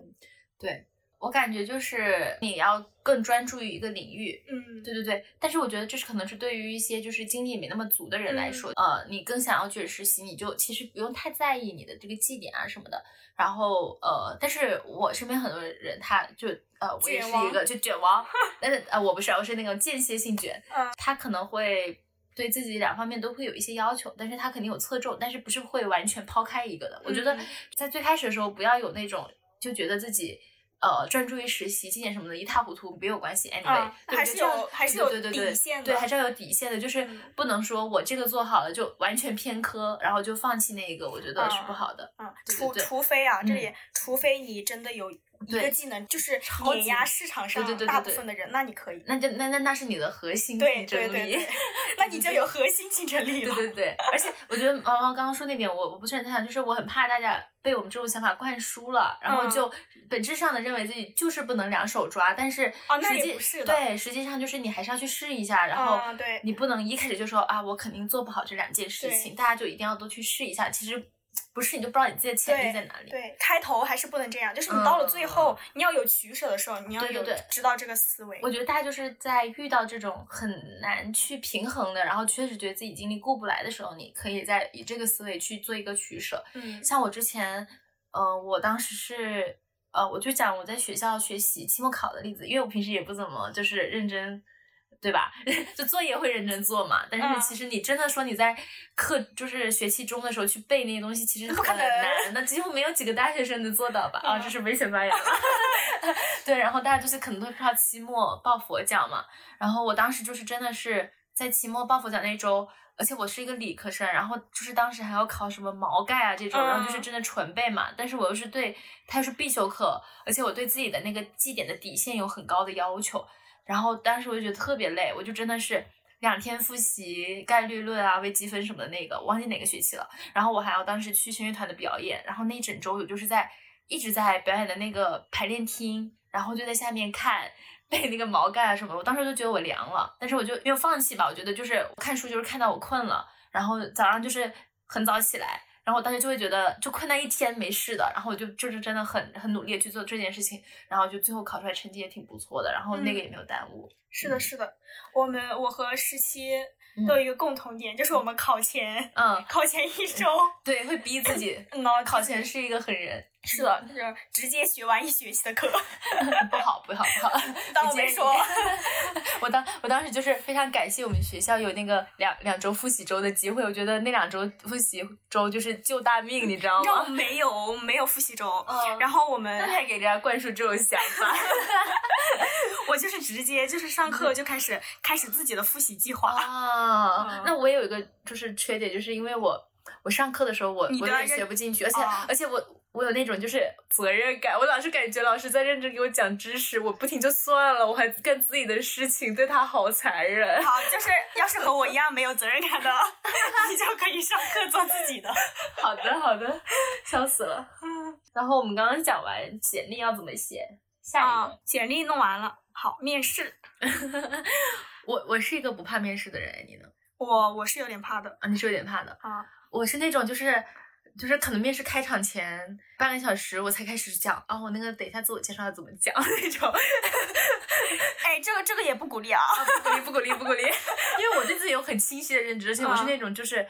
对，我感觉就是你要更专注于一个领域。嗯，对对对，但是我觉得这是可能是对于一些就是精力没那么足的人来嗯说，呃，你更想要去实习，你就其实不用太在意你的这个绩点啊什么的。然后呃，但是我身边很多人他就呃，我也是一个就卷王，*laughs* 但是呃，我不是，我是那种间歇性卷，嗯他可能会。对自己两方面都会有一些要求，但是他肯定有侧重，但是不是会完全抛开一个的。我觉得嗯在最开始的时候，不要有那种就觉得自己呃专注于实习、绩点什么的一塌糊涂，没有关系。Anyway，、啊还是对我觉得这样有还是对有对对对底线的对，还是要有底线的，就是嗯不能说我这个做好了就完全偏科，然后就放弃那一个，我觉得是不啊好的。嗯，除除非啊，这嗯里除非你真的有一个技能，就是碾压市场上大部分的人，那你可以。那就那那那是你的核心竞争力。对对对，*laughs* 那你就有核心竞争力了。对对对，而且我觉得毛毛刚刚说那点，我我不是很赞同，就是我很怕大家被我们这种想法灌输了，然后嗯就本质上的认为自己就是不能两手抓，但是哦那实际也不是的对，实际上就是你还是要去试一下，然后你不能一开始就说啊，我肯定做不好这两件事情，大家就一定要都去试一下，其实不是，你就不知道你自己的潜力在哪里。对，开头还是不能这样，就是你到了最后，嗯你要有取舍的时候，你要有知道这个思维。我觉得大家就是在遇到这种很难去平衡的，然后确实觉得自己精力过不来的时候，你可以在以这个思维去做一个取舍。嗯像我之前，呃，我当时是，呃，我就讲我在学校学习期末考的例子，因为我平时也不怎么就是认真，对吧？*laughs* 就作业会认真做嘛，但嗯是其实你真的说你在课就是学期中的时候去背那些东西，其实很难，那几乎没有几个大学生能做到吧？啊，这嗯是危险发言了。*laughs* *laughs* 对，然后大家就是可能都靠期末抱佛脚嘛，然后我当时就是真的是在期末抱佛脚那周。而且我是一个理科生，然后就是当时还要考什么毛概啊这种，然后就是嗯真的纯背嘛。但是我又是对它又是必修课，而且我对自己的那个绩点的底线有很高的要求。然后当时我就觉得特别累，我就真的是两天复习概率论啊、微积分什么的那个，我忘记哪个学期了。然后我还要当时去声乐团的表演，然后那一整周我就是在一直在表演的那个排练厅，然后就在下面看。背那个毛概啊什么，我当时就觉得我凉了，但是我就没有放弃吧。我觉得就是看书，就是看到我困了，然后早上就是很早起来，然后我当时就会觉得就困那一天没事的，然后我就就是真的很很努力去做这件事情，然后就最后考出来成绩也挺不错的，然后那个也没有耽误。是的，是的，我们我和十七嗯都有一个共同点，就是我们考前嗯，考前一周，对，会逼自己。*laughs* 嗯，考前是一个狠人，是的，就是直接学完一学期的课。不好不好不好，*laughs* 当我没说。*laughs* 我当我当时就是非常感谢我们学校有那个两两周复习周的机会，我觉得那两周复习周就是救大命，你知道吗？没有没有复习周，嗯然后我们还给人家灌输这种想法，*laughs* 我我就是直接就是上课就开始开始自己的复习计划。啊，嗯那我也有一个就是缺点，就是因为我我上课的时候我我有点你都要认学不进去，而且、哦而且我我有那种就是责任感，我老是感觉老师在认真给我讲知识，我不听就算了，我还干自己的事情，对他好残忍。好，就是要是和我一样没有责任感的，*laughs* 你就可以上课做自己的。*laughs* 好的好的，笑死了。然后我们刚刚讲完简历要怎么写，下一个。啊，简历弄完了，好，面试。我我是一个不怕面试的人，你呢？我我是有点怕的啊，你是有点怕的。啊，我是那种就是就是可能面试开场前半个小时我才开始讲啊，我那个等一下自我介绍要怎么讲？*laughs* 那种，*laughs* 哎，这个这个也不鼓励啊。不鼓励不鼓励不鼓励，*laughs* 因为我对自己有很清晰的认知，而且我是那种就是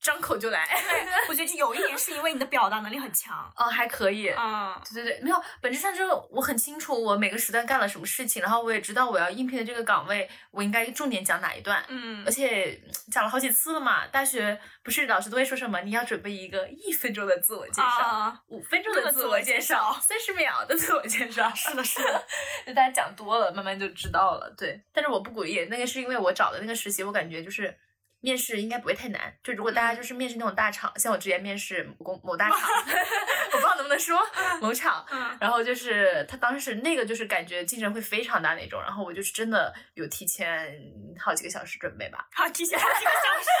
张口就来，*laughs* 我觉得有一点是因为你的表达能力很强。哦还可以。嗯对对对，没有，本质上就是我很清楚我每个时段干了什么事情，然后我也知道我要应聘的这个岗位，我应该重点讲哪一段，嗯而且嗯讲了好几次了嘛。大学不是老师都会说什么，你要准备一个一分钟的自我介绍，啊，五分钟的自我我介绍，介绍三十秒的自我介绍。*laughs* 是的，是的。就大家讲多了，慢慢就知道了。对，但是我不鼓励，那个是因为我找的那个实习，我感觉就是面试应该不会太难。就如果大家就是面试那种大厂，像我之前面试某公某 *laughs* 大厂，*laughs* 我不知道能不能说某厂，嗯然后就是他当时那个就是感觉竞争会非常大那种，然后我就是真的有提前好几个小时准备吧。好，提前好几个小时。*laughs*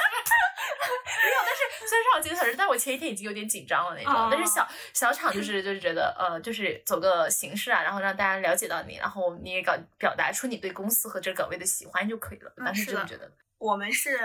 没有，但是虽然是好几个小时，但我前一天已经有点紧张了那种。哦但是小小厂就是就是觉得呃，就是走个形式啊，然后让大家了解到你，然后你也搞表达出你对公司和这个岗位的喜欢就可以了。嗯当时这么觉得的。我们是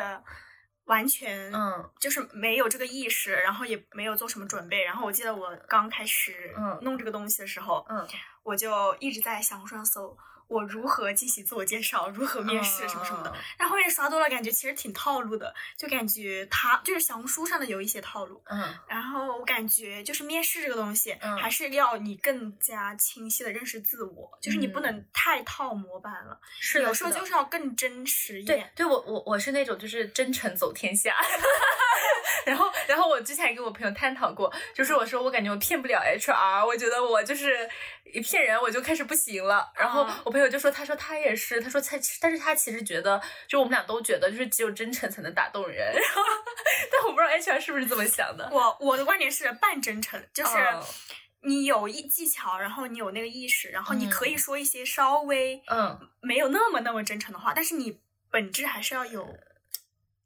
完全嗯。就是没有这个意识，然后也没有做什么准备。然后我记得我刚开始嗯。弄这个东西的时候，嗯。我就一直在小红书上搜我如何进行自我介绍，如何面试什么什么的。嗯然后后面刷多了，感觉其实挺套路的，就感觉他就是小红书上的有一些套路。嗯然后我感觉就是面试这个东西，嗯还是要你更加清晰的认识自我，就是你不能太套模板了，是的，有时候就是要更真实一对点。对，我我我是那种就是真诚走天下。*laughs* 然后，然后我之前也跟我朋友探讨过，就是我说我感觉我骗不了 HR，我觉得我就是一骗人我就开始不行了。然后嗯我朋友就说，他说他也是，他说他，但是他其实觉得，就我们俩都觉得，就是只有真诚才能打动人。*laughs* 然后，但我不知道 HR 是不是这么想的。我我的观点是半真诚，就是嗯你有一技巧，然后你有那个意识，然后你可以嗯说一些稍微嗯，没有那么那么真诚的话，但是你本质还是要有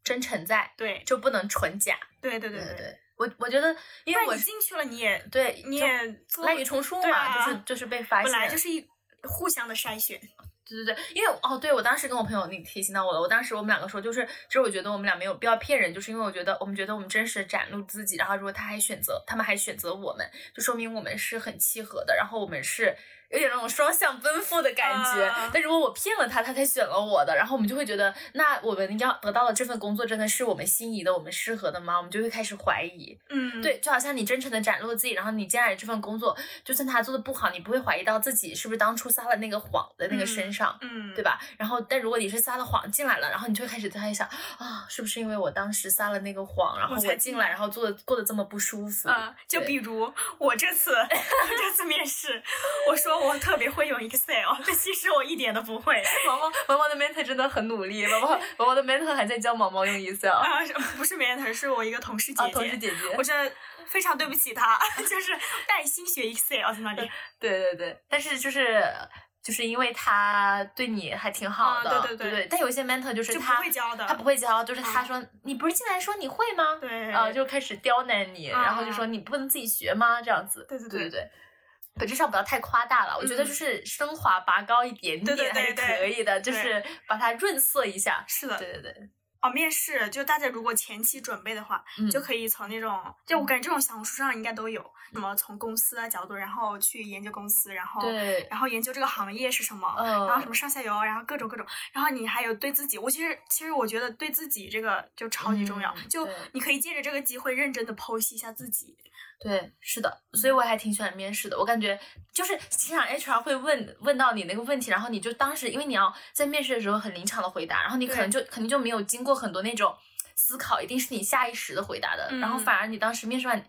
真诚在，对就不能纯假。对对对对，对对，我我觉得，因为我是进去了，你也对你也做滥竽充数嘛，啊就是就是被发现，本来就是一互相的筛选。*laughs* 对对对，因为哦，对我当时跟我朋友你提醒到我了，我当时我们两个说，就是其实我觉得我们俩没有必要骗人，就是因为我觉得我们觉得我们真实展露自己，然后如果他还选择，他们还选择我们，就说明我们是很契合的，然后我们是有点那种双向奔赴的感觉。啊但如果我骗了他，他才选了我的，然后我们就会觉得，那我们要得到的这份工作真的是我们心仪的，我们适合的吗？我们就会开始怀疑。嗯，对，就好像你真诚的展露了自己，然后你接下来这份工作，就算他做的不好，你不会怀疑到自己是不是当初撒了那个谎的那个身上。嗯，对？吧？然后，但如果你是撒了谎进来了，然后你就会开始在想啊，是不是因为我当时撒了那个谎，然后我才进来，然后做的过得这么不舒服？啊、就比如我这次 *laughs* 我这次面试，我说我特别会用 Excel，*laughs* 但其实我一点都不会。毛毛毛毛的 mentor 真的很努力，*laughs* 毛毛毛毛的 mentor 还在教毛毛用 Excel 啊，不是 mentor，是我一个同事姐姐。同事姐姐我，真的非常对不起她，*laughs* 就是带薪学 Excel 在那里。对对对，但是就是。就是因为他对你还挺好啊的，对对对但有些 mentor 就是就不他会教的他不会教，就是他啊说、你不是进来说你会吗？对啊，就开始刁难你，啊然后就说你不能自己学吗？这样子，对对对对对。本质上不要太夸大了，我觉得嗯。就是升华拔高一点点还是可以的，就对是把它润色一下。是的，对对对，哦，面试就大家如果前期准备的话，嗯。就可以从那种，就我感觉这种小红书上应该都有，什么从公司的角度，然后去研究公司，然后对然后研究这个行业是什么，嗯然后什么上下游，然后各种各种，然后你还有对自己，我其实其实我觉得对自己这个就超级重要，就你可以借着这个机会认真的剖析一下自己，对，是的，所以我还挺喜欢面试的。我感觉就是经常 HR 会问问到你那个问题，然后你就当时因为你要在面试的时候很临场的回答，然后你可能就肯定就没有经过很多那种思考，一定是你下意识的回答的，然后嗯反而你当时面试完。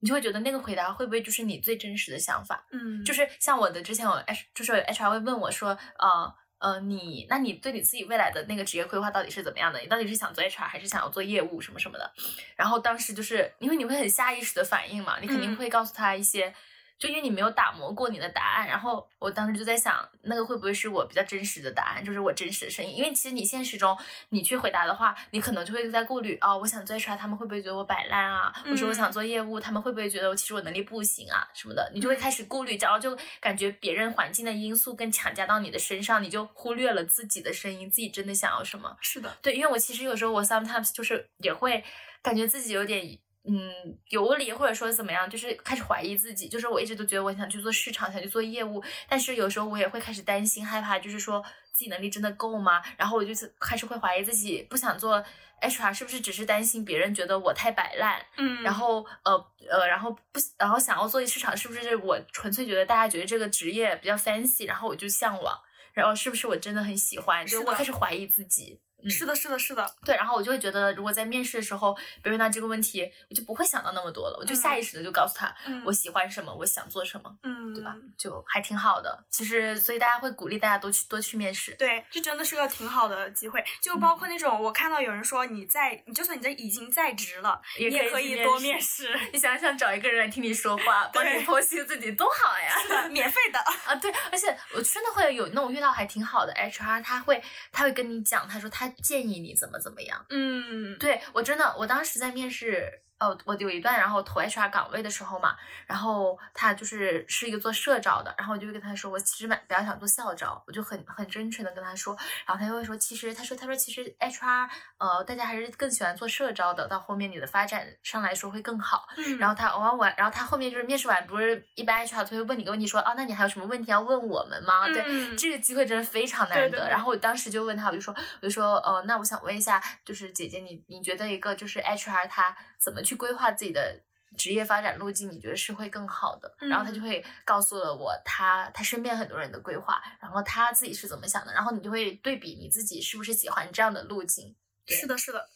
你就会觉得那个回答会不会就是你最真实的想法？嗯，就是像我的之前我 H，就是 HR 会问我说，呃呃，你那你对你自己未来的那个职业规划到底是怎么样的？你到底是想做 HR 还是想要做业务什么什么的？然后当时就是因为你会很下意识的反应嘛，你肯定嗯会告诉他一些。就因为你没有打磨过你的答案，然后我当时就在想，那个会不会是我比较真实的答案，就是我真实的声音？因为其实你现实中你去回答的话，你可能就会在顾虑哦，我想做出来他们会不会觉得我摆烂啊？或者说我想做业务，他们会不会觉得我其实我能力不行啊什么的？你就会开始顾虑，然后就感觉别人环境的因素更强加到你的身上，你就忽略了自己的声音，自己真的想要什么。是的，对，因为我其实有时候我 sometimes 就是也会感觉自己有点嗯游离，或者说怎么样，就是开始怀疑自己。就是我一直都觉得我想去做市场，想去做业务，但是有时候我也会开始担心、害怕，就是说自己能力真的够吗？然后我就是开始会怀疑自己，不想做 HR 是不是只是担心别人觉得我太摆烂？嗯，然后呃呃，然后不，然后想要做市场，是不是我纯粹觉得大家觉得这个职业比较 fancy，然后我就向往，然后是不是我真的很喜欢？就是我开始怀疑自己。嗯是的，是的，是的，对，然后我就会觉得，如果在面试的时候别人问到这个问题，我就不会想到那么多了，我就下意识的就告诉他、嗯我喜欢什么，我想做什么，嗯，对吧？就还挺好的。其实，所以大家会鼓励大家多去多去面试。对，这真的是个挺好的机会，就包括那种我看到有人说你在，你就算你在已经在职了，也你也可可以多面面试，你想想，找一个人来听你说话，*laughs* 帮你剖析自己，多好呀！是的，免费的，啊，对，而且我真的会有那种遇到还挺好的 HR，他会他会跟你讲，他说他建议你怎么怎么样。嗯，对我真的，我当时在面试，哦，我有一段，然后投 HR 岗位的时候嘛，然后他就是是一个做社招的，然后我就会跟他说，我其实蛮比较想做校招，我就很很真诚的跟他说，然后他就会说，其实他说他说其实 HR 呃大家还是更喜欢做社招的，到后面你的发展上来说会更好。嗯然后他完我，然后他后面就是面试完，不是一般 HR 他会问你个问题说，啊，那你还有什么问题要问我们吗？对，嗯这个机会真的非常难得。对对对然后我当时就问他，我就说，我就说，呃，那我想问一下，就是姐姐你你觉得一个就是 HR 他怎么去规划自己的职业发展路径？你觉得是会更好的？然后他就会告诉了我他他身边很多人的规划，然后他自己是怎么想的，然后你就会对比你自己是不是喜欢这样的路径，是的，是的，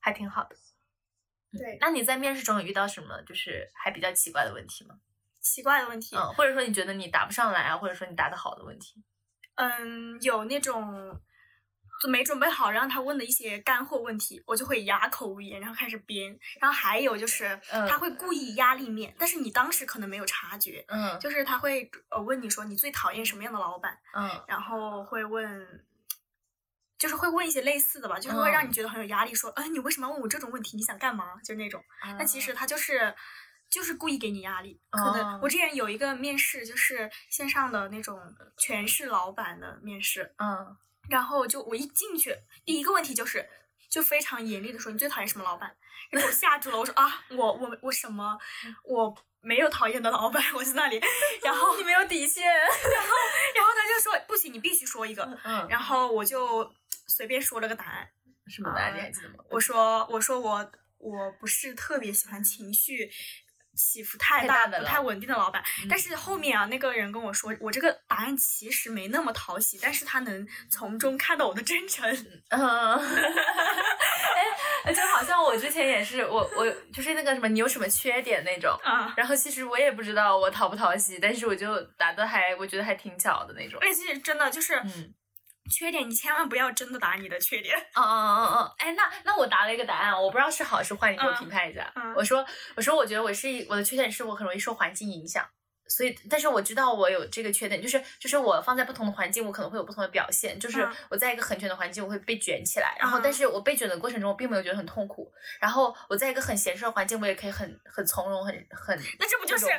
还挺好的。嗯对那你在面试中有遇到什么就是还比较奇怪的问题吗？奇怪的问题，嗯，或者说你觉得你答不上来啊，或者说你答的好的问题？嗯，有那种就没准备好让他问的一些干货问题，我就会哑口无言，然后开始编。然后还有就是嗯他会故意压力面，但是你当时可能没有察觉，嗯就是他会呃问你说你最讨厌什么样的老板，嗯然后会问。就是会问一些类似的吧，就是会让嗯你觉得很有压力，说，哎，你为什么要问我这种问题？你想干嘛？就那种。但其实他就是就是故意给你压力。可能哦我之前有一个面试，就是线上的那种全是老板的面试，嗯然后就我一进去，第一个问题就是就非常严厉的说你最讨厌什么老板，然后我吓住了。我说啊，我我我什么我。没有讨厌的老板，我在那里，然后 *laughs* 你没有底线。然后他就说不行，你必须说一个，嗯，然后我就随便说了个答案，什么答案你还记得吗？我说我说我我不是特别喜欢情绪起伏太太大、的不太稳定的老板，但嗯是后面啊，那个人跟我说，我这个答案其实没那么讨喜，但是他能从中看到我的真诚。*laughs* 嗯，哎，就好像我之前也是，我我就是那个什么，你有什么缺点那种。啊，然后其实我也不知道我讨不讨喜，但是我就答的还，我觉得还挺巧的那种。而且其实真的就是，嗯缺点你千万不要真的答你的缺点。嗯嗯嗯嗯，哎，那那我答了一个答案，我不知道是好是坏，你给我嗯评判一下。嗯我说我说我觉得我是一我的缺点是我很容易受环境影响。所以，但是我知道我有这个缺点，就是就是我放在不同的环境，我可能会有不同的表现。就是嗯我在一个很卷的环境，我会被卷起来，然后嗯但是我被卷的过程中，我并没有觉得很痛苦。然后我在一个很闲适的环境，我也可以很很从容，很很 *laughs* 那这不就是哎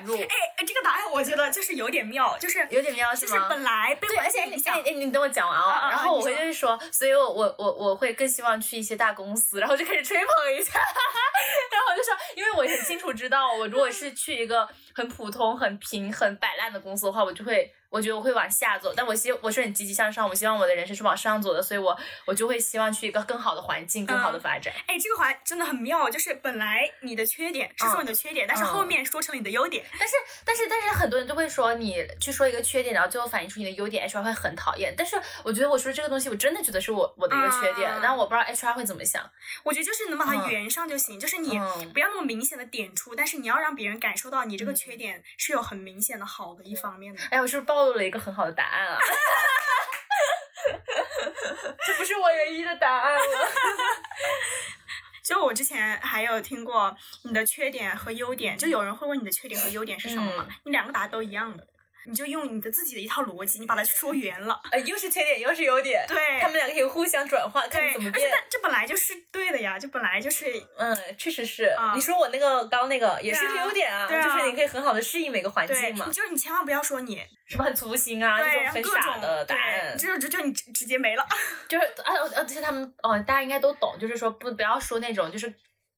哎，这个答案我觉得就是有点妙，就是有点妙就是是吗？本来被对，环而且你境影响哎，哎你等我讲完啊啊啊，啊然后我会就是说，所以我我我我会更希望去一些大公司，然后就开始吹捧一下，*laughs* 然后我就说，因为我很清楚知道，我如果是去一个很普通、很平、平衡摆烂的公司的话，我就会。我觉得我会往下走，但我希我是很积极向上，我希望我的人生是往上走的，所以我我就会希望去一个更好的环境，更好的发展。哎，这个环真的很妙，就是本来你的缺点是说你的缺点，但是后面说成了你的优点。但是但是但是很多人都会说你去说一个缺点，然后最后反映出你的优点，HR 会很讨厌。但是我觉得我说这个东西，我真的觉得是我我的一个缺点，但我不知道 HR 会怎么想。我觉得就是能把它圆上就行，就是你不要那么明显的点出，但是你要让别人感受到你这个缺点是有很明显的好的一方面的。哎，我是不是暴露了一个很好的答案啊？*laughs* 这不是我唯一的答案了。*laughs* 就我之前还有听过你的缺点和优点，就有人会问你的缺点和优点是什么吗？你两个答都一样的。你就用你的自己的一套逻辑，你把它说圆了，呃，又是缺点又是优点，对，他们两个可以互相转换，看怎么变。这本来就是对的呀，这本来就是，嗯，确实是。你说我那个刚那个也是个优点啊，就是你可以很好的适应每个环境嘛。就是你千万不要说你什么很粗心啊，这种很傻的答案，就是就就你直直接没了。就是啊啊，其实他们哦，大家应该都懂，就是说不不要说那种就是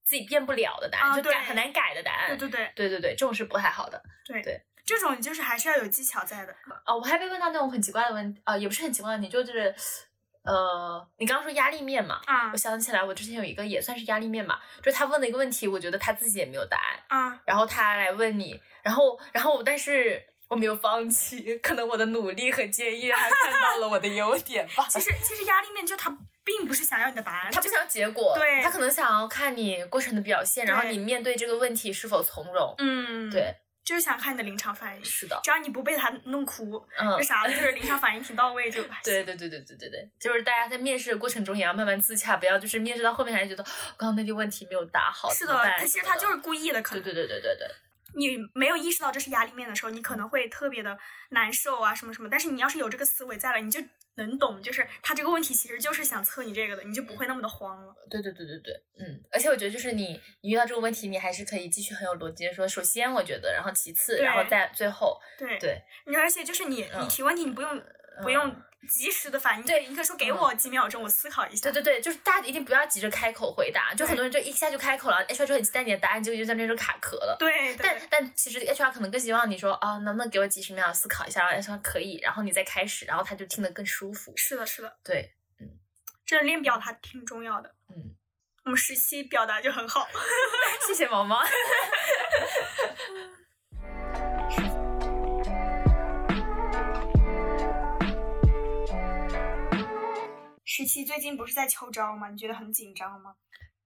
自己变不了的答案，就改很难改的答案。对对对对对对，这种是不太好的。对对。这种就是还是要有技巧在的。哦，我还被问到那种很奇怪的问题，啊，也不是很奇怪的问题，就是，呃，你刚刚说压力面嘛，啊，我想起来，我之前有一个也算是压力面嘛，就是他问的一个问题，我觉得他自己也没有答案，啊，然后他来问你，然后，然后，但是我没有放弃，可能我的努力和建议让他看到了我的优点吧。其实，其实压力面就他并不是想要你的答案，他不想要结果，对，他可能想要看你过程的表现，然后你面对这个问题是否从容，嗯，对。就是想看你的临场反应，是的，只要你不被他弄哭，嗯，啥就是临场反应挺到位就。对对对对对对对，就是大家在面试的过程中也要慢慢自洽，不要就是面试到后面还觉得刚刚那些问题没有答好。是的，他其实他就是故意的，可能。对对对对对对。你没有意识到这是压力面的时候，你可能会特别的难受啊什么什么，但是你要是有这个思维在了，你就。能懂，就是他这个问题其实就是想测你这个的，你就不会那么的慌了。对对对对对，嗯，而且我觉得就是你你遇到这个问题，你还是可以继续很有逻辑的说，首先我觉得，然后其次，然后再最后，对对，你而且就是你你提问题，你不用不用。及时的反应，对，你可以说给我几秒钟，我思考一下。对对对，就是大家一定不要急着开口回答，就很多人就一下就开口了，HR 就很期待你的答案，结果就在那种卡壳了。对，但但其实 HR 可能更希望你说啊，能不能给我几十秒思考一下，然后 HR 可以，然后你再开始，然后他就听得更舒服。是的，是的，对，嗯，这练表达挺重要的。嗯，我们实习表达就很好，*laughs* 谢谢毛毛。*laughs* 实习最近不是在秋招吗？你觉得很紧张吗？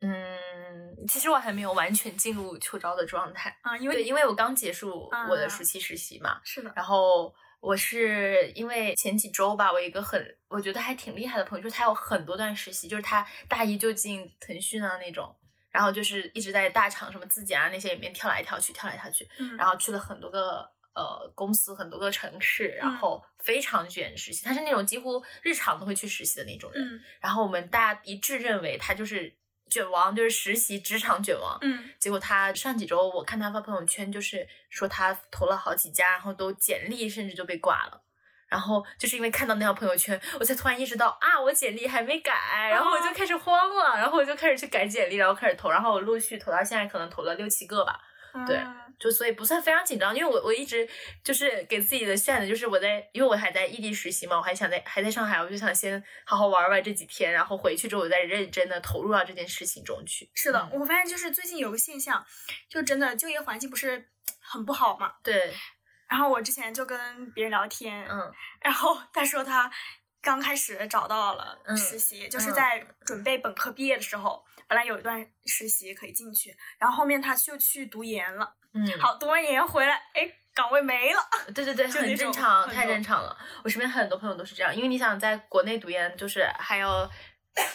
嗯，其实我还没有完全进入秋招的状态啊，因为对，因为我刚结束我的暑期实习嘛。是的。然后我是因为前几周吧，我一个很我觉得还挺厉害的朋友，就是他有很多段实习，就是他大一就进腾讯啊那种，然后就是一直在大厂什么字节啊那些里面跳来跳去，跳来跳去，然后去了很多个。呃，公司很多个城市，然后非常卷实习，他是那种几乎日常都会去实习的那种人。然后我们大家一致认为他就是卷王，就是实习职场卷王。嗯。结果他上几周我看他发朋友圈，就是说他投了好几家，然后都简历甚至就被挂了。然后就是因为看到那条朋友圈，我才突然意识到啊，我简历还没改，然后我就开始慌了，然后我就开始去改简历，然后开始投，然后我陆续投到现在，可能投了六七个吧。对，就所以不算非常紧张，因为我我一直就是给自己的限的，就是我在，因为我还在异地实习嘛，我还想在还在上海，我就想先好好玩玩这几天，然后回去之后我再认真的投入到这件事情中去。是的，我发现就是最近有个现象，就真的就业环境不是很不好嘛。对。然后我之前就跟别人聊天，嗯，然后他说他刚开始找到了实习，就是在准备本科毕业的时候。本来有一段实习可以进去，然后后面他就去读研了。嗯，好，读完研回来，哎，岗位没了。对对对，很正常，太正常了。我身边很多朋友都是这样，因为你想在国内读研，就是还要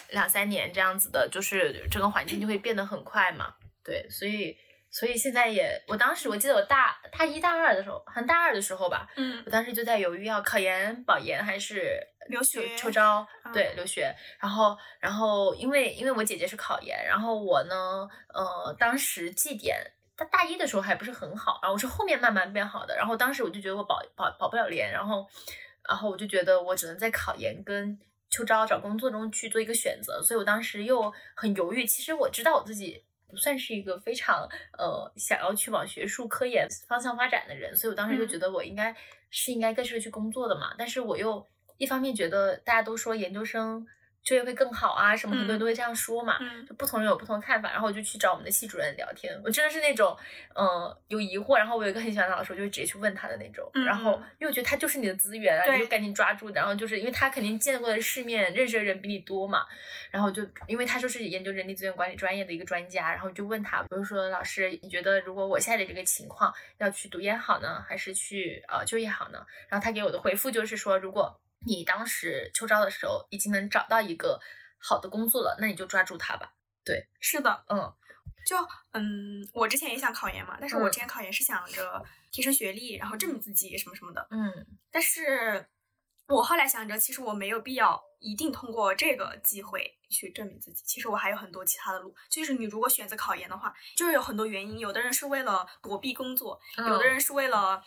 两三年这样子的，就是整个环境就会变得很快嘛。对，所以所以现在也，我当时我记得我大大一大二的时候，很大二的时候吧，嗯，我当时就在犹豫要考研、保研还是。留学秋招对留学，然后然后因为因为我姐姐是考研，然后我呢，呃，当时绩点她大一的时候还不是很好，然后我是后面慢慢变好的，然后当时我就觉得我保保保不了研，然后然后我就觉得我只能在考研跟秋招找工作中去做一个选择，所以我当时又很犹豫。其实我知道我自己不算是一个非常呃想要去往学术科研方向发展的人，所以我当时就嗯觉得我应该是应该更适合去工作的嘛。但是我又一方面觉得大家都说研究生就业会更好啊，什么很多人嗯都会这样说嘛，嗯就不同人有不同的看法。然后我就去找我们的系主任聊天，我真的是那种嗯、呃有疑惑，然后我有一个很喜欢的老师，我就会直接去问他的那种。嗯然后嗯因为我觉得他就是你的资源啊，你就赶紧抓住。然后就是因为他肯定见过的世面、认识的人比你多嘛，然后就因为他就是研究人力资源管理专业的一个专家，然后就问他，比如说老师，你觉得如果我现在的这个情况，要去读研好呢，还是去呃就业好呢？然后他给我的回复就是说，如果你当时秋招的时候已经能找到一个好的工作了，那你就抓住它吧。对是的，嗯就嗯，我之前也想考研嘛，但是我嗯之前考研是想着提升学历，然后证明自己什么什么的。嗯但是我后来想着，其实我没有必要一定通过这个机会去证明自己。其实我还有很多其他的路。就是你如果选择考研的话，就是有很多原因。有的人是为了躲避工作，有的人是为了。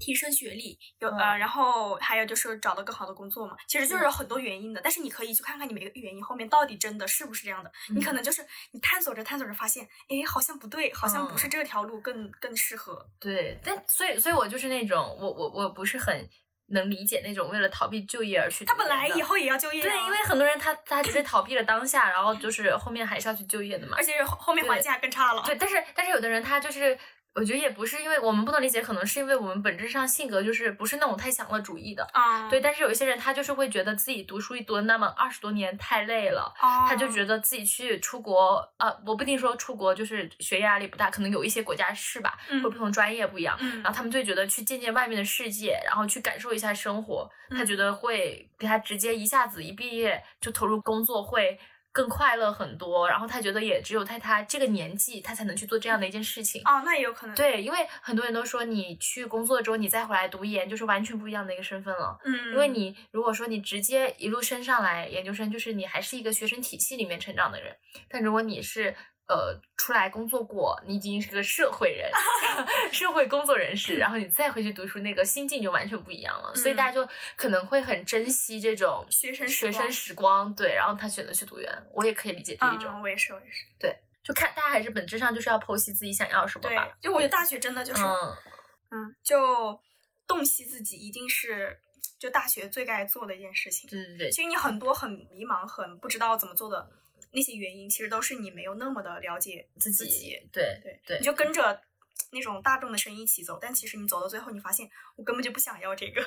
提升学历，有嗯呃，然后还有就是找到更好的工作嘛，其实就是有很多原因的。但是你可以去看看你每个原因后面到底真的是不是这样的。你可嗯能就是你探索着探索着发现，哎，好像不对，好像不是嗯这条路更更适合。对，但所以所以我就是那种我我我不是很能理解那种为了逃避就业而去他本来以后也要就业、啊，对，因为很多人他他只是逃避了当下，然后就是后面还是要去就业的嘛而。且后后面环境还更差了。对，但是但是有的人他就是，我觉得也不是因为我们不能理解，可能是因为我们本质上性格就是不是那种太享乐主义的。啊，对，但是有一些人他就是会觉得自己读书一读那么二十多年太累了。哦，他就觉得自己去出国，呃，我不一定说出国就是学业压力不大，可能有一些国家是吧，嗯或者不同专业不一样，嗯然后他们就觉得去见见外面的世界，然后去感受一下生活，他嗯觉得会给他直接一下子一毕业就投入工作会更快乐很多，然后他觉得也只有在他这个年纪，他才能去做这样的一件事情。哦，那也有可能。，对，因为很多人都说你去工作之后，你再回来读研，就是完全不一样的一个身份了。嗯，因为你如果说你直接一路升上来，研究生就是你还是一个学生体系里面成长的人，但如果你是呃出来工作过，你已经是个社会人，*laughs* 社会工作人士，然后你再回去读书，那个心境就完全不一样了。所以大家就可能会很珍惜这种嗯学生时光学生时光，对，然后他选择去读研，我也可以理解这一种，嗯，我也是，我也是。对就看大家还是本质上就是要剖析自己想要什么吧。，就我觉得大学真的就是，嗯，嗯，就洞悉自己一定是就大学最该做的一件事情。对对对，其实你很多很迷茫、很不知道怎么做的那些原因，其实都是你没有那么的了解自自己对对对你就跟着那种大众的声音一起走，但其实你走到最后，你发现我根本就不想要这个。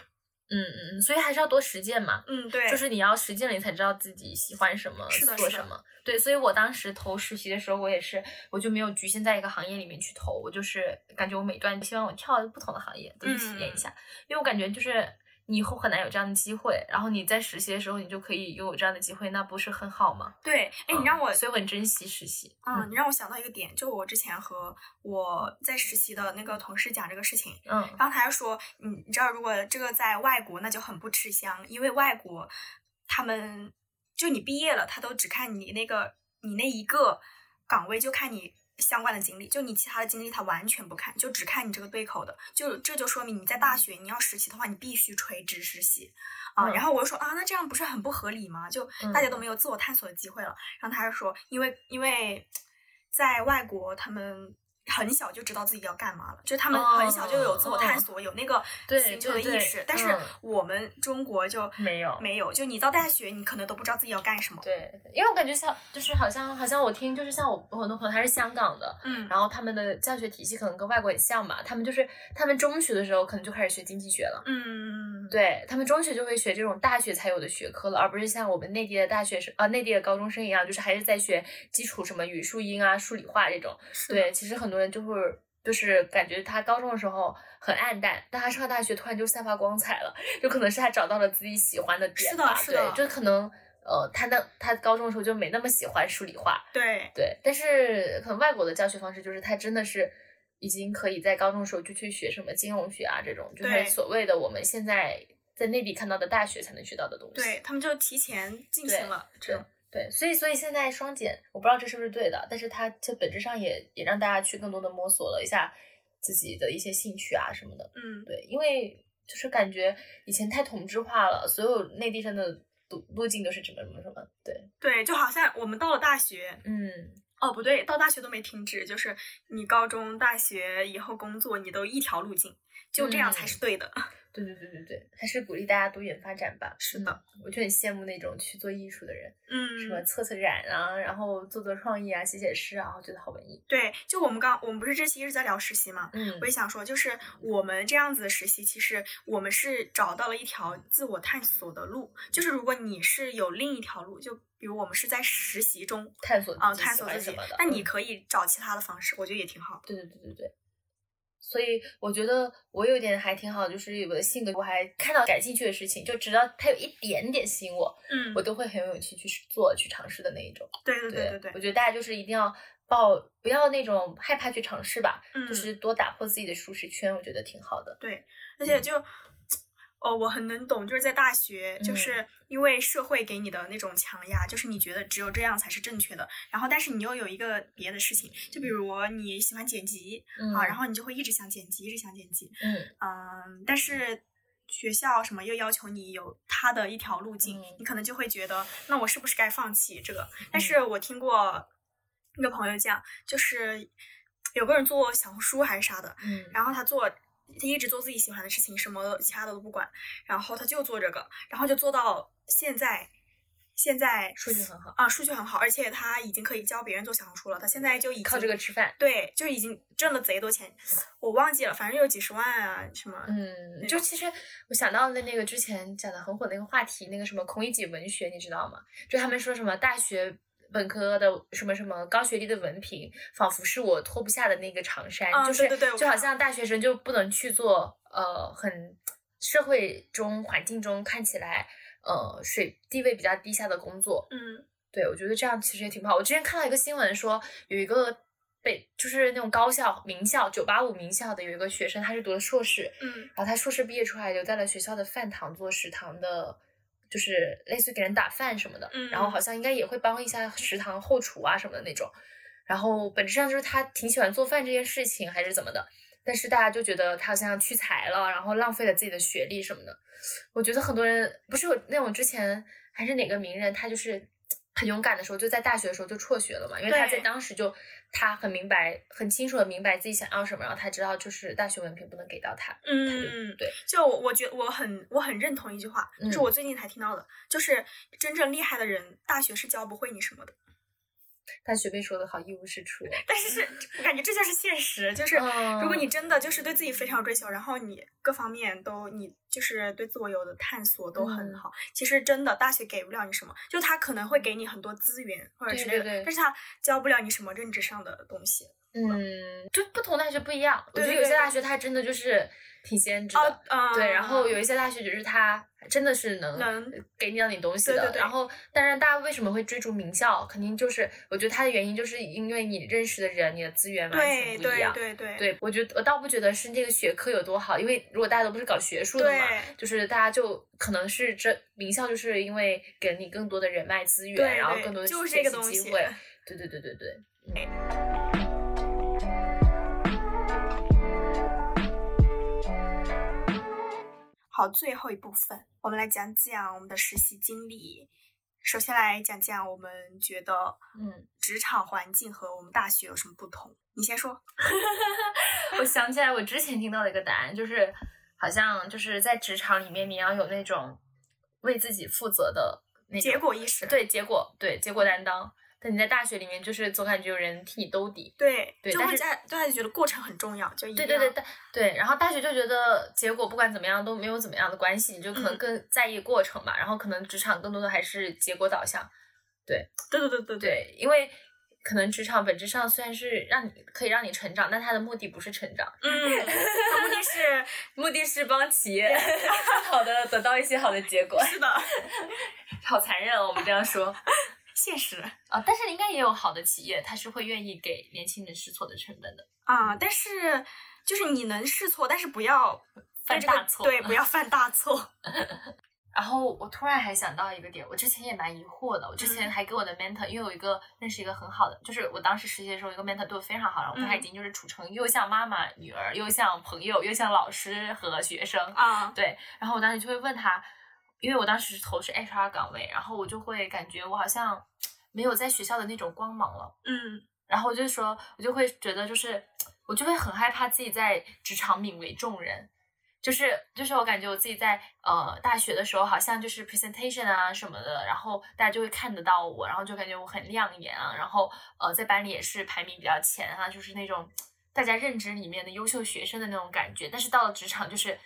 嗯嗯嗯，所以还是要多实践嘛。嗯，对，就是你要实践了，你才知道自己喜欢什么，做什么。对，所以我当时投实习的时候，我也是，我就没有局限在一个行业里面去投，我就是感觉我每段希望我跳不同的行业都去体验一嗯下，因为我感觉就是你以后很难有这样的机会，然后你在实习的时候你就可以拥有这样的机会，那不是很好吗？对，哎，你让我嗯所以我很珍惜实习。嗯，你让我想到一个点，就我之前和我在实习的那个同事讲这个事情，嗯然后他就说，你你知道，如果这个在外国，那就很不吃香，因为外国他们就你毕业了，他都只看你那个你那一个岗位，就看你相关的经历，就你其他的经历他完全不看，就只看你这个对口的，就这就说明你在大学你要实习的话，你必须垂直实习啊。嗯然后我就说啊，那这样不是很不合理吗？就大家都没有自我探索的机会了。然后他就说，因为因为在外国他们。很小就知道自己要干嘛了，就他们很小就有自我探索，有那个对星球的意识。但是嗯我们中国就没有没有，就你到大学，你可能都不知道自己要干什么。对，因为我感觉像就是好像好像我听就是像我我很多朋友他是香港的，嗯，然后他们的教学体系可能跟外国很像吧，他们就是他们中学的时候可能就开始学经济学了。嗯，对他们中学就会学这种大学才有的学科了，而不是像我们内地的大学生啊、内地的高中生一样，就是还是在学基础什么语数英啊、数理化这种。对，其实很多人就会就是感觉他高中的时候很暗淡，但他上大学突然就散发光彩了，就可能是他找到了自己喜欢的点是的吧。是的对，就可能呃，他那他高中的时候就没那么喜欢数理化，对，对，但是可能外国的教学方式就是他真的是已经可以在高中的时候就去学什么金融学啊这种，就是所谓的我们现在在内地看到的大学才能学到的东西。对他们就提前进行了这种。对，所以所以现在双减，我不知道这是不是对的，但是它这本质上也也让大家去更多的摸索了一下自己的一些兴趣啊什么的。嗯，对，因为就是感觉以前太同质化了，所有内地生的路路径都是什么什么什么。对，对，就好像我们到了大学，嗯，哦，不对，到大学都没停止，就是你高中、大学以后工作，你都一条路径，就这样才是对的。*laughs* 对对对对对，还是鼓励大家多元发展吧。是的，我就很羡慕那种去做艺术的人，嗯，什么策策展啊，然后做做创意啊，写写诗啊，我觉得好文艺。对，就我们刚我们不是这期一直在聊实习嘛，嗯我也想说，就是我们这样子的实习，其实我们是找到了一条自我探索的路。就是如果你是有另一条路，就比如我们是在实习中探索啊、探索自己什么的，，那你嗯可以找其他的方式，我觉得也挺好的。对对对对对。所以我觉得我有一点还挺好，就是我的性格，我还看到感兴趣的事情，就只要它有一点点吸引我，嗯我都会很有勇气去做、去尝试的那一种。对对对对对，我觉得大家就是一定要抱，不要那种害怕去尝试吧，嗯就是多打破自己的舒适圈，我觉得挺好的。对，而且就，哦，我很能懂，就是在大学，就嗯。是因为社会给你的那种强压，就是你觉得只有这样才是正确的，然后但是你又有一个别的事情，就比如你喜欢剪辑、嗯啊，然后你就会一直想剪辑，一直想剪辑，嗯。嗯，但是。学校什么又要求你有他的一条路径，嗯。你可能就会觉得，那我是不是该放弃这个？但是我听过一个朋友讲，就是有个人做小红书还是啥的，嗯。然后他做，他一直做自己喜欢的事情，什么其他的都不管，然后他就做这个，然后就做到现在，现在数据很好，啊，数据很好，而且他已经可以教别人做小红书了，他现在就已经靠这个吃饭。对，就已经挣了贼多钱，我忘记了，反正有几十万啊什么，嗯，就其实我想到了那个之前讲的很火那个话题，那个什么孔乙己文学，你知道吗？就他们说什么大学本科的什么什么高学历的文凭，仿佛是我脱不下的那个长衫，啊就是就好像大学生就不能去做呃很社会中环境中看起来呃水地位比较低下的工作，嗯。对，我觉得这样其实也挺不好。我之前看到一个新闻说，有一个北就是那种高校名校九八五名校的有一个学生，他是读了硕士，嗯。然后他硕士毕业出来，留在了学校的饭堂做食堂的，就是类似于给人打饭什么的。嗯然后好像应该也会帮一下食堂后厨啊什么的那种。然后本质上就是他挺喜欢做饭这件事情，还是怎么的。但是大家就觉得他好像屈才了，然后浪费了自己的学历什么的。我觉得很多人不是有那种之前还是哪个名人，他就是很勇敢的时候，就在大学的时候就辍学了嘛，因为他在当时就他很明白、很清楚的明白自己想要什么，然后他知道就是大学文凭不能给到他，他就嗯，对，就我我觉得我很我很认同一句话，就是嗯。我最近才听到的，就是真正厉害的人，大学是教不会你什么的。大学被说的好一无是处。*laughs* 但是是我感觉这就是现实，就是嗯如果你真的就是对自己非常有追求，然后你各方面都你就是对自我有的探索都很嗯好，其实真的大学给不了你什么，就他可能会给你很多资源或者之类的，对对对但是他教不了你什么认知上的东西。嗯，就不同大学不一样。我觉得有些大学它真的就是挺先知的，对。然后有一些大学就是它真的是能能给你到你东西的。对对对然后，当然大家为什么会追逐名校，肯定就是我觉得它的原因就是因为你认识的人、你的资源完全不一样。对对对，我觉得我倒不觉得是这个学科有多好，因为如果大家都不是搞学术的嘛，就是大家就可能是这名校，就是因为给你更多的人脉资源，然后更多的学习机会。对对对对对。好，最后一部分，我们来讲讲我们的实习经历。首先来讲讲我们觉得，嗯，职场环境和我们大学有什么不同？你先说。*laughs* 我想起来，我之前听到的一个答案，就是好像就是在职场里面，你要有那种为自己负责的那种结果意识，对结果，对结果担当。但你在大学里面，就是总感觉有人替你兜底。对对就会在大家觉得过程很重要，就一定要对对对对对，然后大学就觉得结果不管怎么样都没有怎么样的关系，你就可能嗯更在意过程吧。然后可能职场更多的还是结果导向。对对对对对，对，因为可能职场本质上虽然是让你可以让你成长，但它的目的不是成长，嗯，它目的是 *laughs* 目的是帮企业 *laughs* 好的得到一些好的结果。是的，*laughs* 好残忍哦，我们这样说现实啊，但是应该也有好的企业，他是会愿意给年轻人试错的成本的。啊，但是就是你能试错，但是不要 *laughs* 犯大错对，不要 *laughs* 犯大错。*laughs* 然后我突然还想到一个点，我之前也蛮疑惑的。我之前嗯还给我的 mentor，因为我有一个认识一个很好的，就是我当时实习的时候，一个 mentor 对我非常好，然后他已嗯经就是处成又像妈妈、女儿，又像朋友，又像老师和学生。啊，对，然后我当时就会问他，因为我当时投是 HR 岗位，然后我就会感觉我好像没有在学校的那种光芒了。嗯然后我就说，我就会觉得就是我就会很害怕自己在职场泯为众人。就是就是我感觉我自己在呃大学的时候，好像就是 presentation 啊什么的，然后大家就会看得到我，然后就感觉我很亮眼啊，然后呃在班里也是排名比较前啊，就是那种大家认知里面的优秀学生的那种感觉。但是到了职场，就是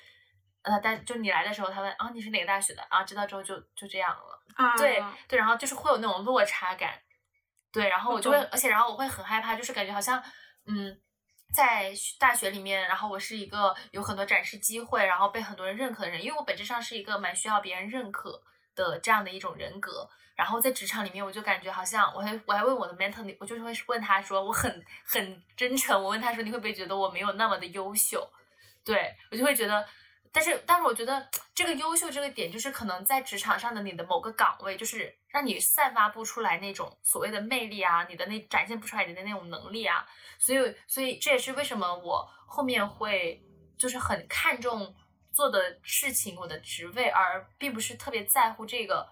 呃，但就你来的时候，他问啊你是哪个大学的啊，知道之后就就这样了。啊，对对，然后就是会有那种落差感，对，然后我我就会，而且然后我会很害怕，就是感觉好像，嗯，在大学里面，然后我是一个有很多展示机会，然后被很多人认可的人，因为我本质上是一个蛮需要别人认可的这样的一种人格。然后在职场里面，我就感觉好像我还我还问我的 mentor，我就是会问他说，我很很真诚，我问他说，你会不会觉得我没有那么的优秀？对我就会觉得，但是但是我觉得这个优秀这个点，就是可能在职场上的你的某个岗位，就是让你散发不出来那种所谓的魅力啊，你的那展现不出来你的那种能力啊，所以所以这也是为什么我后面会就是很看重做的事情，我的职位，而并不是特别在乎这个。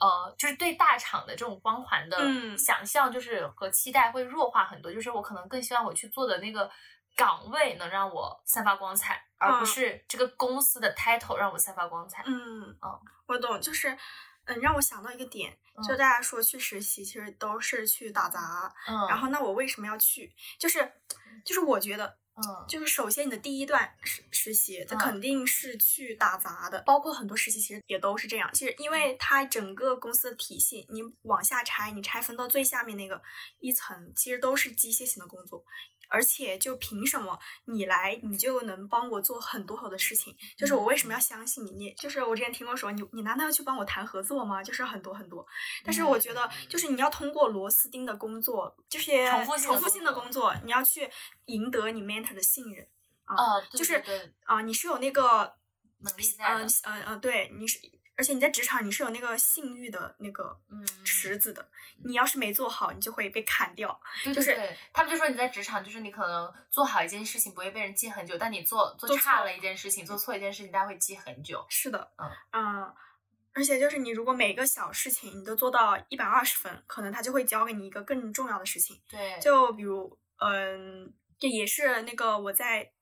呃，就是对大厂的这种光环的嗯想象，就是和期待会弱化很多。就是我可能更希望我去做的那个岗位能让我散发光彩，而不嗯是这个公司的 title 让我散发光彩。嗯嗯我懂，就是嗯，让我想到一个点，就嗯大家说去实习，其实都是去打杂，嗯，然后那我为什么要去？就是就是我觉得。嗯就是首先你的第一段实实习，它嗯肯定是去打杂的，包括很多实习其实也都是这样。其实因为它整个公司的体系，你往下拆，你拆分到最下面那个一层，其实都是机械型的工作。而且就凭什么你来，你就能帮我做很多好多的事情？就是我为什么要相信你？你就是我之前听过说，你你难道要去帮我谈合作吗？就是很多很多。但是我觉得，就是你要通过螺丝钉的工作，这些重复性的重复性的工工作，你要去赢得你 mentor 的信任啊。就是啊、你是有那个能力在嗯的，嗯嗯，对，你是，而且你在职场你是有那个信誉的那个嗯池子的，你要是没做好，你就会被砍掉。对就是他们就说你在职场，就是你可能做好一件事情不会被人记很久，但你做做做差了一件事情，做错一件事情，大家会记很久。是的，嗯嗯而且就是你如果每个小事情你都做到一百二十分，可能他就会交给你一个更重要的事情。对，就比如，嗯，这也是那个我在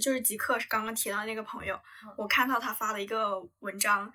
就是极客刚刚提到那个朋友，嗯我看到他发了一个文章，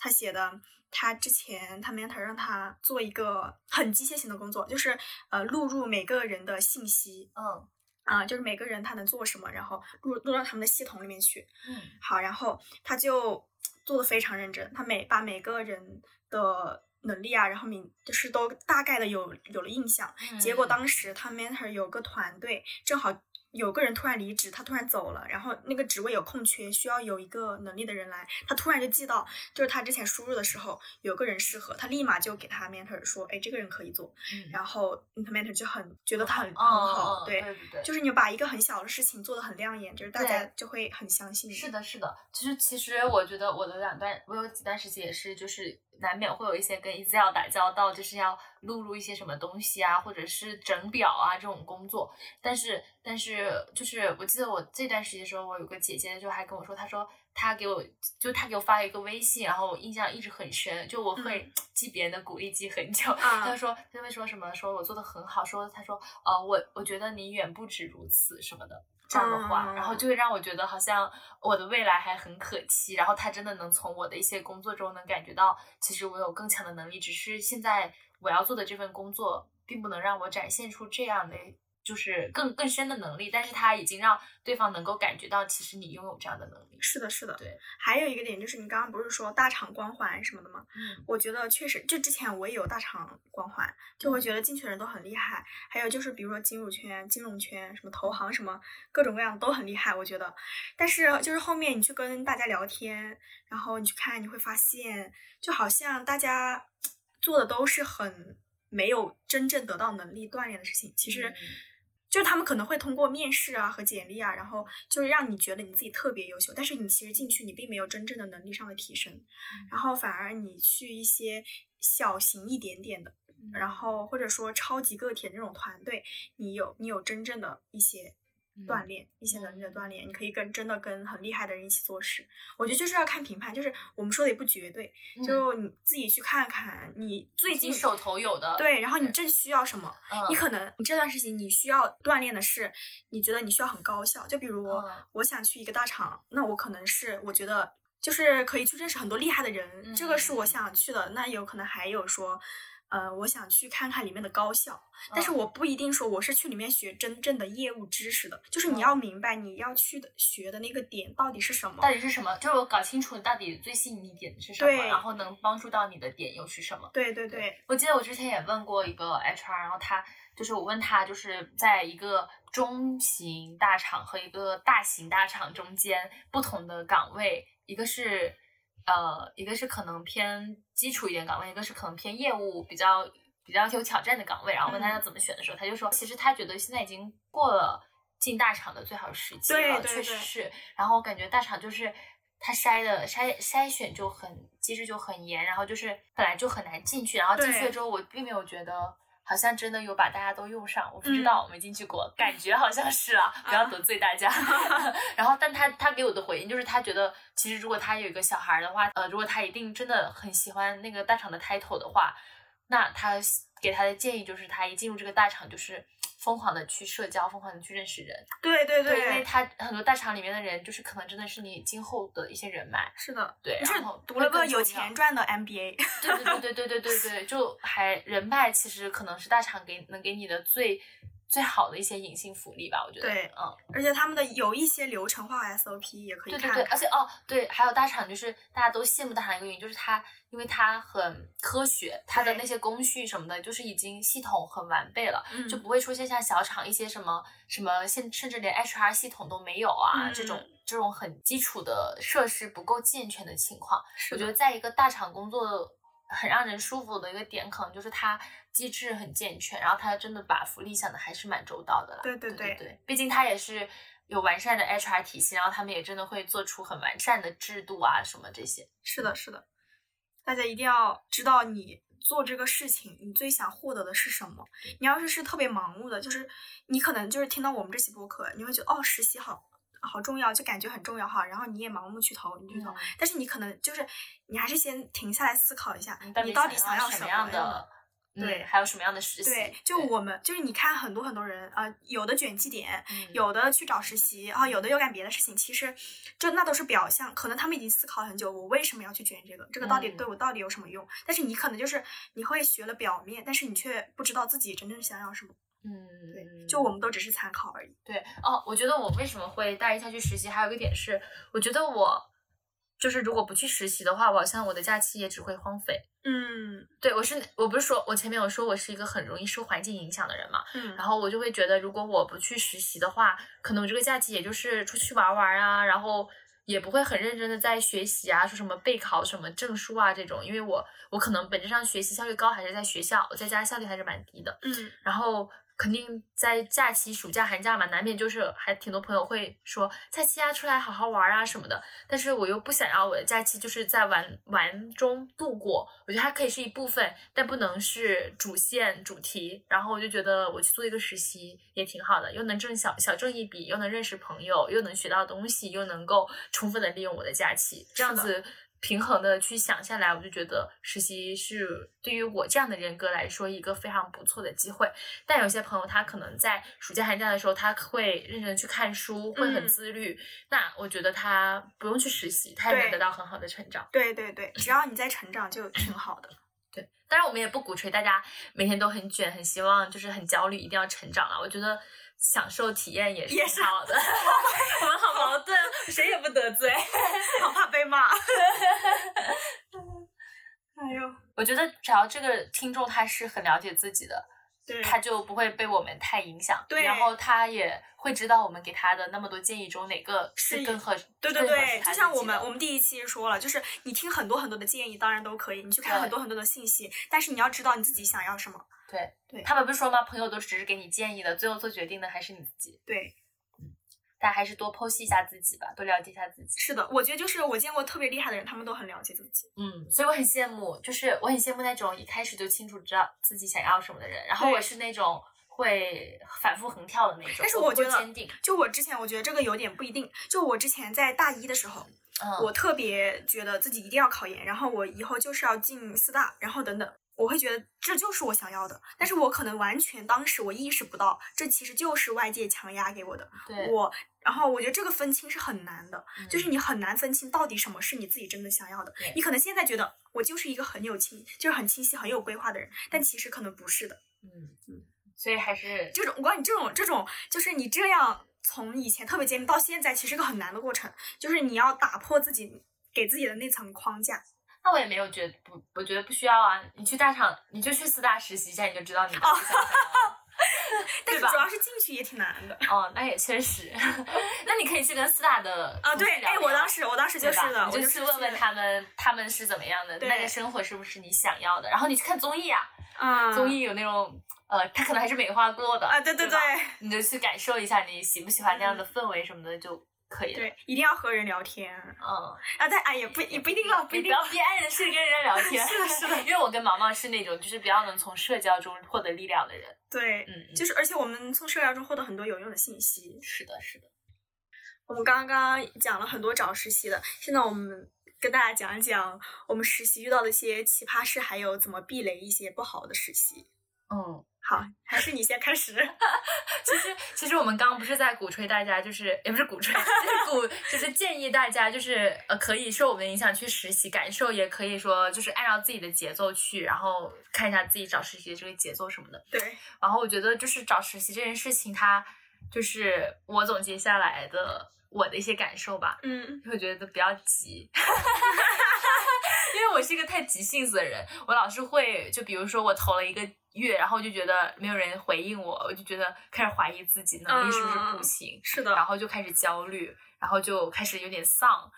他写的。他之前他 mentor 让他做一个很机械性的工作，就是呃录入每个人的信息嗯啊、就是每个人他能做什么，然后录录到他们的系统里面去。嗯好，然后他就做的非常认真，他每把每个人的能力啊，然后明就是都大概的有有了印象。结果嗯当时他 mentor 有个团队，正好有个人突然离职，他突然走了，然后那个职位有空缺，需要有一个能力的人来，他突然就记到，就是他之前输入的时候有个人适合，他立马就给他 mentor 说，哎，这个人可以做，嗯然后他 mentor 就很觉得他很、哦很好，哦对。对对对，就是你把一个很小的事情做得很亮眼，就是大家就会很相信你。是的，是的。其实，其实我觉得我的两段，我有几段时期也是，就是难免会有一些跟 Excel 打交道，就是要录入一些什么东西啊，或者是整表啊这种工作。但是，但是就是我记得我这段时间的时候，我有个姐姐就还跟我说，她说她给我就她给我发了一个微信，然后我印象一直很深，就我会记别人的鼓励记很久。啊她说她会说什么？说我做的很好，说她说呃我我觉得你远不止如此什么的。这样的话，然后嗯就会让我觉得好像我的未来还很可期，然后他真的能从我的一些工作中能感觉到，其实我有更强的能力，只是现在我要做的这份工作并不能让我展现出这样的就是更更深的能力，但是他已经让对方能够感觉到，其实你拥有这样的能力。是的，是的。对，还有一个点就是你刚刚不是说大厂光环什么的吗？嗯我觉得确实，就之前我也有大厂光环，就会觉得进去的人都很厉害。还有就是比如说金融圈、金融圈、什么投行什么各种各样都很厉害，我觉得。但是就是后面你去跟大家聊天，然后你去看，你会发现，就好像大家做的都是很没有真正得到能力锻炼的事情。其实嗯就是他们可能会通过面试啊和简历啊，然后就是让你觉得你自己特别优秀，但是你其实进去你并没有真正的能力上的提升，然后反而你去一些小型一点点的，然后或者说超级个体的那种团队，你有你有真正的一些锻炼，一些能力的锻炼，你可以跟真的跟很厉害的人一起做事。我觉得就是要看评判，就是我们说的也不绝对，就你自己去看看你最近手头有的对，然后你正需要什么，你可能你这段时间你需要锻炼的是，你觉得你需要很高效，就比如我想去一个大厂，那我可能是我觉得就是可以去认识很多厉害的人，这个是我想去的。那有可能还有说。呃，我想去看看里面的高校，但是我不一定说我是去里面学真正的业务知识的，就是你要明白你要去的学的那个点到底是什么，到底是什么，就是我搞清楚到底最吸引你点的是什么，然后能帮助到你的点又是什么。对对对，我记得我之前也问过一个 HR，然后他就是我问他，就是在一个中型大厂和一个大型大厂中间不同的岗位，一个是。呃，一个是可能偏基础一点岗位，一个是可能偏业务比较比较有挑战的岗位。然后问他要怎么选的时候，他就说，其实他觉得现在已经过了进大厂的最好时机了，确实是。然后我感觉大厂就是他筛的筛筛选就很机制就很严，然后就是本来就很难进去，然后进去了之后，我并没有觉得。好像真的有把大家都用上，我不知道，我没进去过，感觉好像是啊，不要得罪大家。*laughs* *laughs* 然后，但他他给我的回应就是，他觉得其实如果他有一个小孩的话，呃，如果他一定真的很喜欢那个大厂的 title 的话，那他给他的建议就是，他一进入这个大厂就是。疯狂的去社交，疯狂的去认识人。对对对，因为他很多大厂里面的人，就是可能真的是你今后的一些人脉。是的，对，然后读了个有钱赚的 MBA。对对对对对对对对，就还人脉，其实可能是大厂给能给你的最。最好的一些隐性福利吧，我觉得。对，嗯，而且他们的有一些流程化 SOP 也可以看。对对对，而且哦，对，还有大厂就是大家都羡慕大厂一个原因，就是它，因为它很科学，它的那些工序什么的，就是已经系统很完备了，就不会出现像小厂一些什么什么，现甚至连 HR 系统都没有啊，这种这种很基础的设施不够健全的情况。我觉得在一个大厂工作。很让人舒服的一个点，可能就是它机制很健全，然后他真的把福利想的还是蛮周到的啦。对对对对，毕竟他也是有完善的 HR 体系，然后他们也真的会做出很完善的制度啊什么这些。是的，是的，大家一定要知道你做这个事情，你最想获得的是什么。你要是是特别盲目的，就是你可能就是听到我们这期播客，你会觉得哦，实习好。好重要，就感觉很重要哈，然后你也盲目去投，你去投，但是你可能就是你还是先停下来思考一下，你到底想要什么样的？对，还有什么样的实习？对，就我们就是你看很多很多人啊，有的卷绩点，有的去找实习啊，有的又干别的事情，其实就那都是表象，可能他们已经思考了很久，我为什么要去卷这个？这个到底对我到底有什么用？但是你可能就是你会学了表面，但是你却不知道自己真正想要什么。嗯，对，就我们都只是参考而已。对，哦，我觉得我为什么会大一下去实习，还有一个点是，我觉得我就是如果不去实习的话，我好像我的假期也只会荒废。嗯，对，我是我不是说我前面有说我是一个很容易受环境影响的人嘛，嗯，然后我就会觉得，如果我不去实习的话，可能我这个假期也就是出去玩玩啊，然后也不会很认真的在学习啊，说什么备考什么证书啊这种，因为我我可能本质上学习效率高还是在学校，我在家效率还是蛮低的，嗯，然后。肯定在假期、暑假、寒假嘛，难免就是还挺多朋友会说假期啊，出来好好玩啊什么的。但是我又不想要我的假期就是在玩玩中度过，我觉得它可以是一部分，但不能是主线主题。然后我就觉得我去做一个实习也挺好的，又能挣小小挣一笔，又能认识朋友，又能学到东西，又能够充分的利用我的假期，这样子。平衡的去想下来，我就觉得实习是对于我这样的人格来说一个非常不错的机会。但有些朋友他可能在暑假寒假的时候，他会认真去看书，会很自律。那我觉得他不用去实习，他也能得到很好的成长。对对对，只要你在成长就挺好的。*coughs* 对，当然我们也不鼓吹大家每天都很卷，很希望就是很焦虑，一定要成长了。我觉得。享受体验也是好的，*laughs* 我们好矛盾，*laughs* 谁也不得罪，好怕被骂。*laughs* 哎呦，我觉得只要这个听众他是很了解自己的，对，他就不会被我们太影响，对，然后他也会知道我们给他的那么多建议中哪个是更合，对对对，就像我们我们第一期说了，就是你听很多很多的建议，当然都可以，你去看很多很多的信息，但是你要知道你自己想要什么。对对，他们不是说吗？朋友都只是给你建议的，最后做决定的还是你自己。对，嗯，大家还是多剖析一下自己吧，多了解一下自己。是的，我觉得就是我见过特别厉害的人，他们都很了解自己。嗯，所以我很羡慕，就是我很羡慕那种一开始就清楚知道自己想要什么的人。然后我是那种。会反复横跳的那种。但是我我觉得坚定，就我之前，我觉得这个有点不一定。就我之前在大一的时候，嗯，我特别觉得自己一定要考研，然后我以后就是要进四大，然后等等，我会觉得这就是我想要的。但是我可能完全当时我意识不到，这其实就是外界强压给我的。对，我，然后我觉得这个分清是很难的，就是嗯你很难分清到底什么是你自己真的想要的。你可能现在觉得我就是一个很有清，就是很清晰、很有规划的人，但其实可能不是的。嗯嗯，所以还是这种我告诉你，这种这种就是你这样从以前特别坚定到现在，其实是个很难的过程，就是你要打破自己给自己的那层框架。那我也没有觉得不，我觉得不需要啊。你去大厂，你就去四大实习一下，你就知道你到底想不想要了。但是主要是进去也挺难的哦，那也确实。*laughs* 那你可以去跟四大的啊。对，哎，我当时我当时就是的，我就去问问他们，他们是怎么样的，对那个生活是不是你想要的？然后你去看综艺啊，啊，综艺有那种呃，他可能还是美化过的啊，对对对你就去感受一下你喜不喜欢那样的氛围什么的就可以。对，一定要和人聊天嗯，啊。但哎也不也不一定要，不一定不要憋爱的事跟人家聊 *laughs* 天。是的是的因为我跟毛毛是那种就是比较能从社交中获得力量的人。对，嗯，嗯就是而且我们从社交中获得很多有用的信息。是的，是的。我们刚刚讲了很多找实习的，现在我们跟大家讲一讲我们实习遇到的一些奇葩事，还有怎么避雷一些不好的实习。嗯，好，*laughs* 还是你先开始。*laughs* 其实其实我们刚刚不是在鼓吹大家，就是也不是鼓吹，*laughs* 就是鼓就是建议大家就是呃可以受我们的影响去实习感受，也可以说就是按照自己的节奏去，然后看一下自己找实习的这个节奏什么的。对，然后我觉得就是找实习这件事情，它就是我总结下来的我的一些感受吧。嗯会觉得不要急，因为我是一个太急性子的人，我老是会就比如说我投了一个月，然后就觉得没有人回应我，我就觉得开始怀疑自己能力是不是不行，是的然后就开始焦虑，然后就开始有点丧。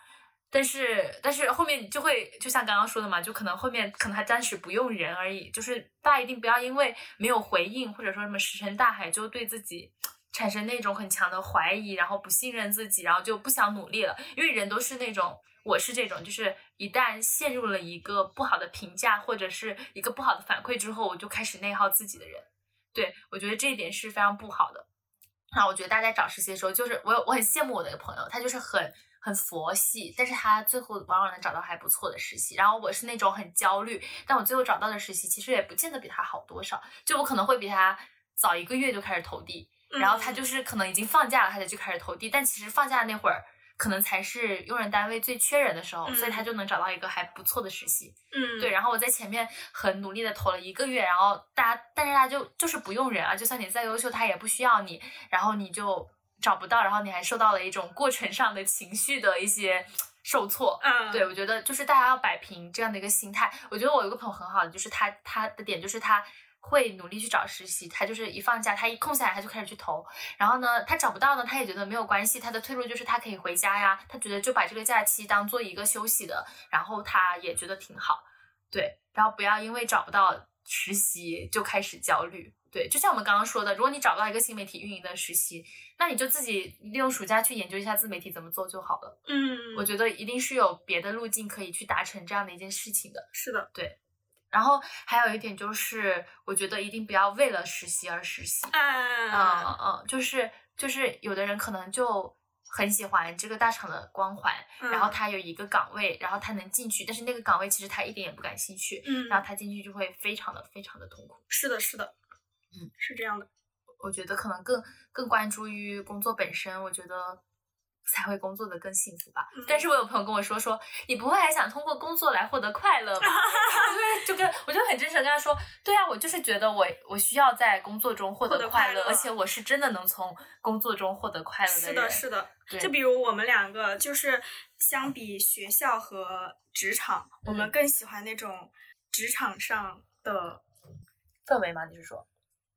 但是，但是后面就会，就像刚刚说的嘛，就可能后面可能还暂时不用人而已。就是大家一定不要因为没有回应，或者说什么石沉大海，就对自己产生那种很强的怀疑，然后不信任自己，然后就不想努力了。因为人都是那种，我是这种，就是一旦陷入了一个不好的评价或者是一个不好的反馈之后，我就开始内耗自己的人。对我觉得这一点是非常不好的。那我觉得大家找实习的时候，就是我有我很羡慕我的一个朋友，他就是很很佛系，但是他最后往往能找到还不错的实习。然后我是那种很焦虑，但我最后找到的实习其实也不见得比他好多少，就我可能会比他早一个月就开始投递，然后他就是可能已经放假了，他才去开始投递，但其实放假那会儿。可能才是用人单位最缺人的时候，所以他就能找到一个还不错的实习。嗯，对，然后我在前面很努力的投了一个月，然后大家，但是大家就就是不用人啊，就算你再优秀，他也不需要你，然后你就找不到，然后你还受到了一种过程上的情绪的一些受挫。嗯，对，我觉得就是大家要摆平这样的一个心态。我觉得我有个朋友很好的，就是他他的点就是他会努力去找实习，他就是一放假，他一空下来他就开始去投。然后呢，他找不到呢，他也觉得没有关系，他的退路就是他可以回家呀，他觉得就把这个假期当做一个休息的，然后他也觉得挺好。对，然后不要因为找不到实习就开始焦虑。对，就像我们刚刚说的，如果你找不到一个新媒体运营的实习，那你就自己利用暑假去研究一下自媒体怎么做就好了。嗯，我觉得一定是有别的路径可以去达成这样的一件事情的。是的，然后还有一点就是，我觉得一定不要为了实习而实习。嗯嗯嗯，就是就是有的人可能就很喜欢这个大厂的光环，嗯然后他有一个岗位，然后他能进去，但是那个岗位其实他一点也不感兴趣，嗯，然后他进去就会非常的非常的痛苦。是的，是的，嗯，是这样的。我觉得可能更更关注于工作本身，我觉得才会工作的更幸福吧。嗯但是我有朋友跟我说说，你不会还想通过工作来获得快乐吧？*laughs* 对就就跟我就很真诚地跟他说，对啊，我就是觉得我我需要在工作中获获得快乐，而且我是真的能从工作中获得快乐的人。是的，是的。对就比如我们两个，就是相比学校和职场，我们嗯更喜欢那种职场上的，氛围吗？你是说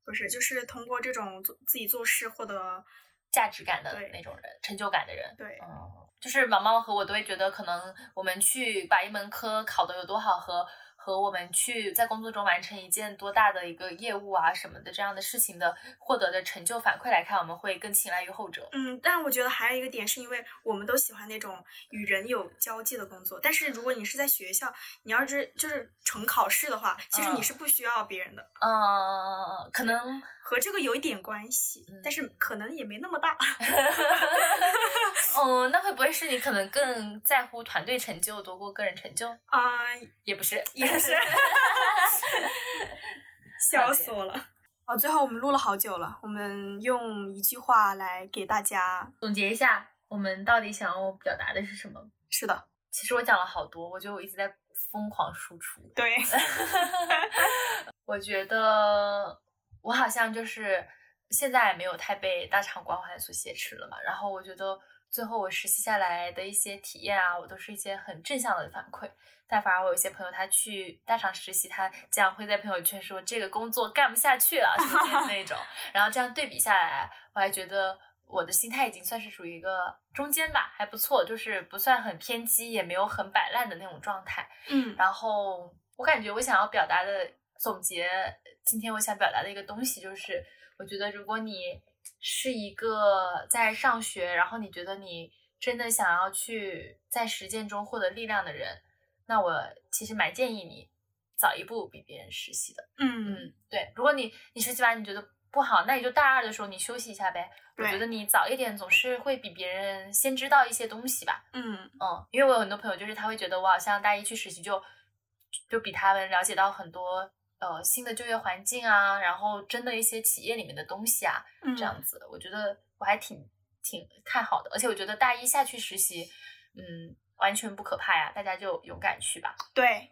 不是，就是通过这种做自己做事获得，价值感的那种人，成就感的人？对，嗯，就是毛毛和我都会觉得，可能我们去把一门科考得有多好和。和我们去在工作中完成一件多大的一个业务啊什么的这样的事情的获得的成就反馈来看，我们会更青睐于后者。嗯，但我觉得还有一个点，是因为我们都喜欢那种与人有交际的工作。但是如果你是在学校，你要是就是纯考试的话，其实你是不需要别人的。嗯，可能和这个有一点关系，但是可能也没那么大。*laughs* *laughs* 哦，那会不会是你可能更在乎团队成就多过个人成就？啊，也不是，也是。*laughs* 笑死我了！哦，最后我们录了好久了，我们用一句话来给大家总结一下，我们到底想要表达的是什么？是的，其实我讲了好多，我觉得我一直在疯狂输出。对 *laughs* *laughs* 我觉得我好像就是现在没有太被大厂光环所挟持了嘛，然后我觉得。最后我实习下来的一些体验啊，我都是一些很正向的反馈。但反而我有些朋友，他去大厂实习，他这样会在朋友圈说这个工作干不下去了，什么那种。*laughs* 然后这样对比下来，我还觉得我的心态已经算是属于一个中间吧，还不错，就是不算很偏激，也没有很摆烂的那种状态。嗯。然后我感觉我想要表达的总结，今天我想表达的一个东西就是，我觉得如果你。是一个在上学，然后你觉得你真的想要去在实践中获得力量的人，那我其实蛮建议你早一步比别人实习的。嗯嗯，对。如果你你实习完你觉得不好，那你就大二的时候你休息一下呗。我觉得你早一点总是会比别人先知道一些东西吧。嗯嗯，因为我有很多朋友，就是他会觉得我好像大一去实习就就比他们了解到很多。呃，新的就业环境啊，然后真的一些企业里面的东西啊，这样子，我觉得我还挺挺看好的。而且我觉得大一下去实习，嗯，完全不可怕呀，大家就勇敢去吧。对，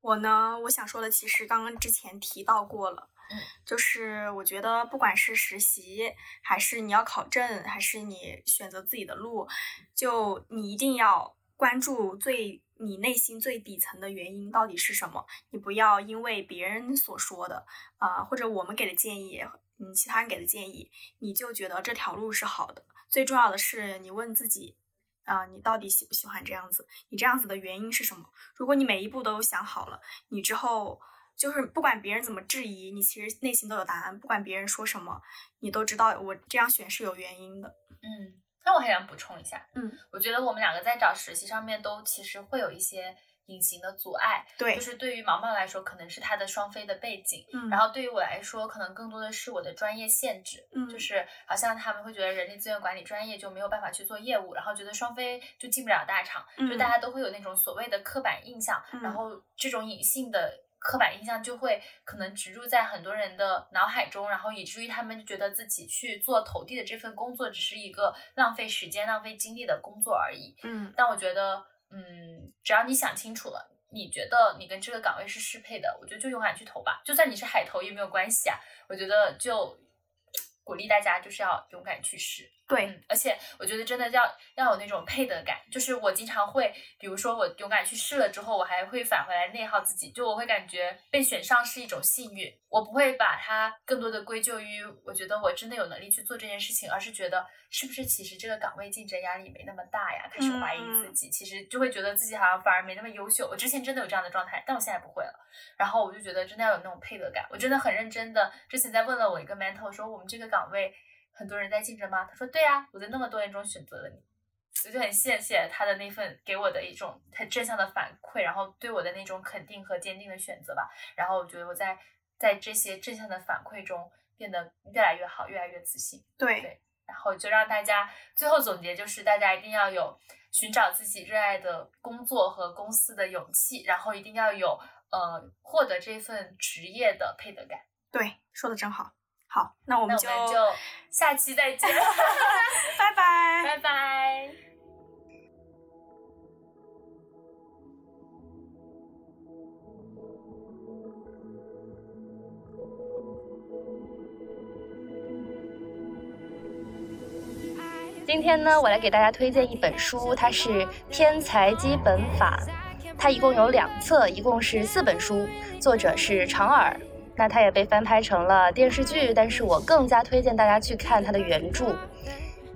我呢，我想说的其实刚刚之前提到过了，嗯，就是我觉得不管是实习，还是你要考证，还是你选择自己的路，就你一定要关注最。你内心最底层的原因到底是什么？你不要因为别人所说的，啊，或者我们给的建议，嗯，其他人给的建议，你就觉得这条路是好的。最重要的是，你问自己，啊，你到底喜不喜欢这样子？你这样子的原因是什么？如果你每一步都想好了，你之后就是不管别人怎么质疑，你其实内心都有答案。不管别人说什么，你都知道我这样选是有原因的。嗯。那我还想补充一下，嗯，我觉得我们两个在找实习上面都其实会有一些隐形的阻碍，对，就是对于毛毛来说，可能是他的双非的背景，嗯，然后对于我来说，可能更多的是我的专业限制，嗯，就是好像他们会觉得人力资源管理专业就没有办法去做业务，然后觉得双非就进不了大厂，就大家都会有那种所谓的刻板印象，然后这种隐性的。刻板印象就会可能植入在很多人的脑海中，然后以至于他们就觉得自己去做投递的这份工作只是一个浪费时间、浪费精力的工作而已。嗯，但我觉得，嗯，只要你想清楚了，你觉得你跟这个岗位是适配的，我觉得就勇敢去投吧。就算你是海投也没有关系啊。我觉得就鼓励大家就是要勇敢去试。对，而且我觉得真的要要有那种配得感，就是我经常会，比如说我勇敢去试了之后，我还会返回来内耗自己，就我会感觉被选上是一种幸运，我不会把它更多的归咎于我觉得我真的有能力去做这件事情，而是觉得是不是其实这个岗位竞争压力没那么大呀，开始怀疑自己，其实就会觉得自己好像反而没那么优秀。我之前真的有这样的状态，但我现在不会了。然后我就觉得真的要有那种配得感，我真的很认真的，之前在问了我一个 mentor 说我们这个岗位。很多人在竞争吗？他说对呀，我在那么多人中选择了你，我就很谢谢他的那份给我的一种很正向的反馈，然后对我的那种肯定和坚定的选择吧。然后我觉得我在在这些正向的反馈中变得越来越好，越来越自信。对对，然后就让大家最后总结就是，大家一定要有寻找自己热爱的工作和公司的勇气，然后一定要有呃获得这份职业的配得感。对，说的真好。好，那我们就下期再见，*laughs* 拜拜，拜拜。今天呢，我来给大家推荐一本书，它是《天才基本法》，它一共有两册，一共是四本书，作者是长耳。那它也被翻拍成了电视剧，但是我更加推荐大家去看它的原著。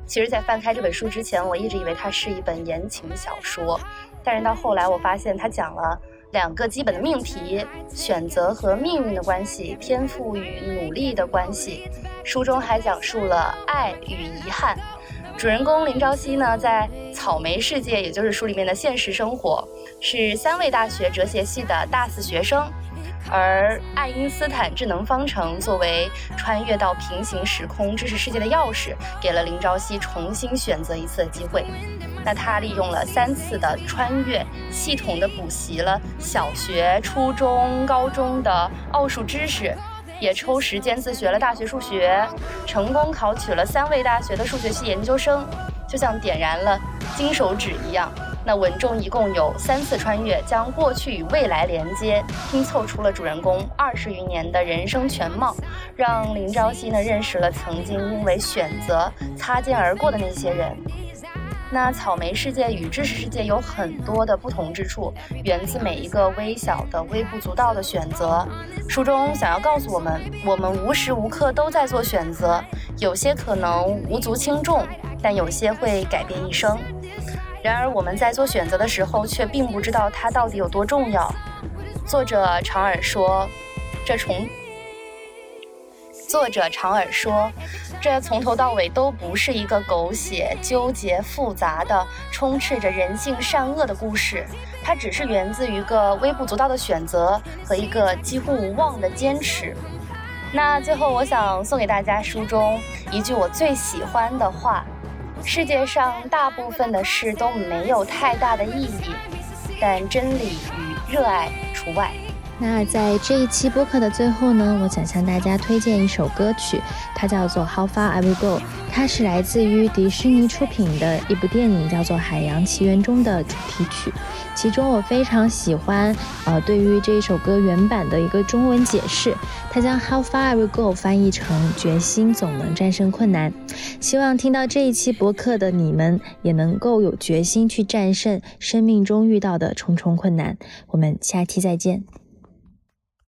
其实，在翻开这本书之前，我一直以为它是一本言情小说，但是到后来我发现它讲了两个基本的命题：选择和命运的关系，天赋与努力的关系。书中还讲述了爱与遗憾。主人公林朝夕呢，在草莓世界，也就是书里面的现实生活，是三位大学哲学系的大四学生。而爱因斯坦智能方程作为穿越到平行时空知识世界的钥匙，给了林朝夕重新选择一次的机会。那他利用了三次的穿越，系统的补习了小学、初中、高中的奥数知识，也抽时间自学了大学数学，成功考取了三位大学的数学系研究生，就像点燃了金手指一样。那文中一共有三次穿越，将过去与未来连接，拼凑出了主人公二十余年的人生全貌，让林朝夕呢认识了曾经因为选择擦肩而过的那些人。那草莓世界与知识世界有很多的不同之处，源自每一个微小的、微不足道的选择。书中想要告诉我们，我们无时无刻都在做选择，有些可能无足轻重，但有些会改变一生。然而我们在做选择的时候，却并不知道它到底有多重要。作者长耳说：“这从……”作者长耳说：“这从头到尾都不是一个狗血、纠结、复杂的、充斥着人性善恶的故事，它只是源自于一个微不足道的选择和一个几乎无望的坚持。”那最后，我想送给大家书中一句我最喜欢的话。世界上大部分的事都没有太大的意义，但真理与热爱除外。那在这一期播客的最后呢，我想向大家推荐一首歌曲，它叫做《How Far I Will Go》，它是来自于迪士尼出品的一部电影，叫做《海洋奇缘》中的主题曲。其中我非常喜欢，呃，对于这一首歌原版的一个中文解释，它将 How Far I Will Go 翻译成决心总能战胜困难。希望听到这一期播客的你们也能够有决心去战胜生命中遇到的重重困难。我们下期再见。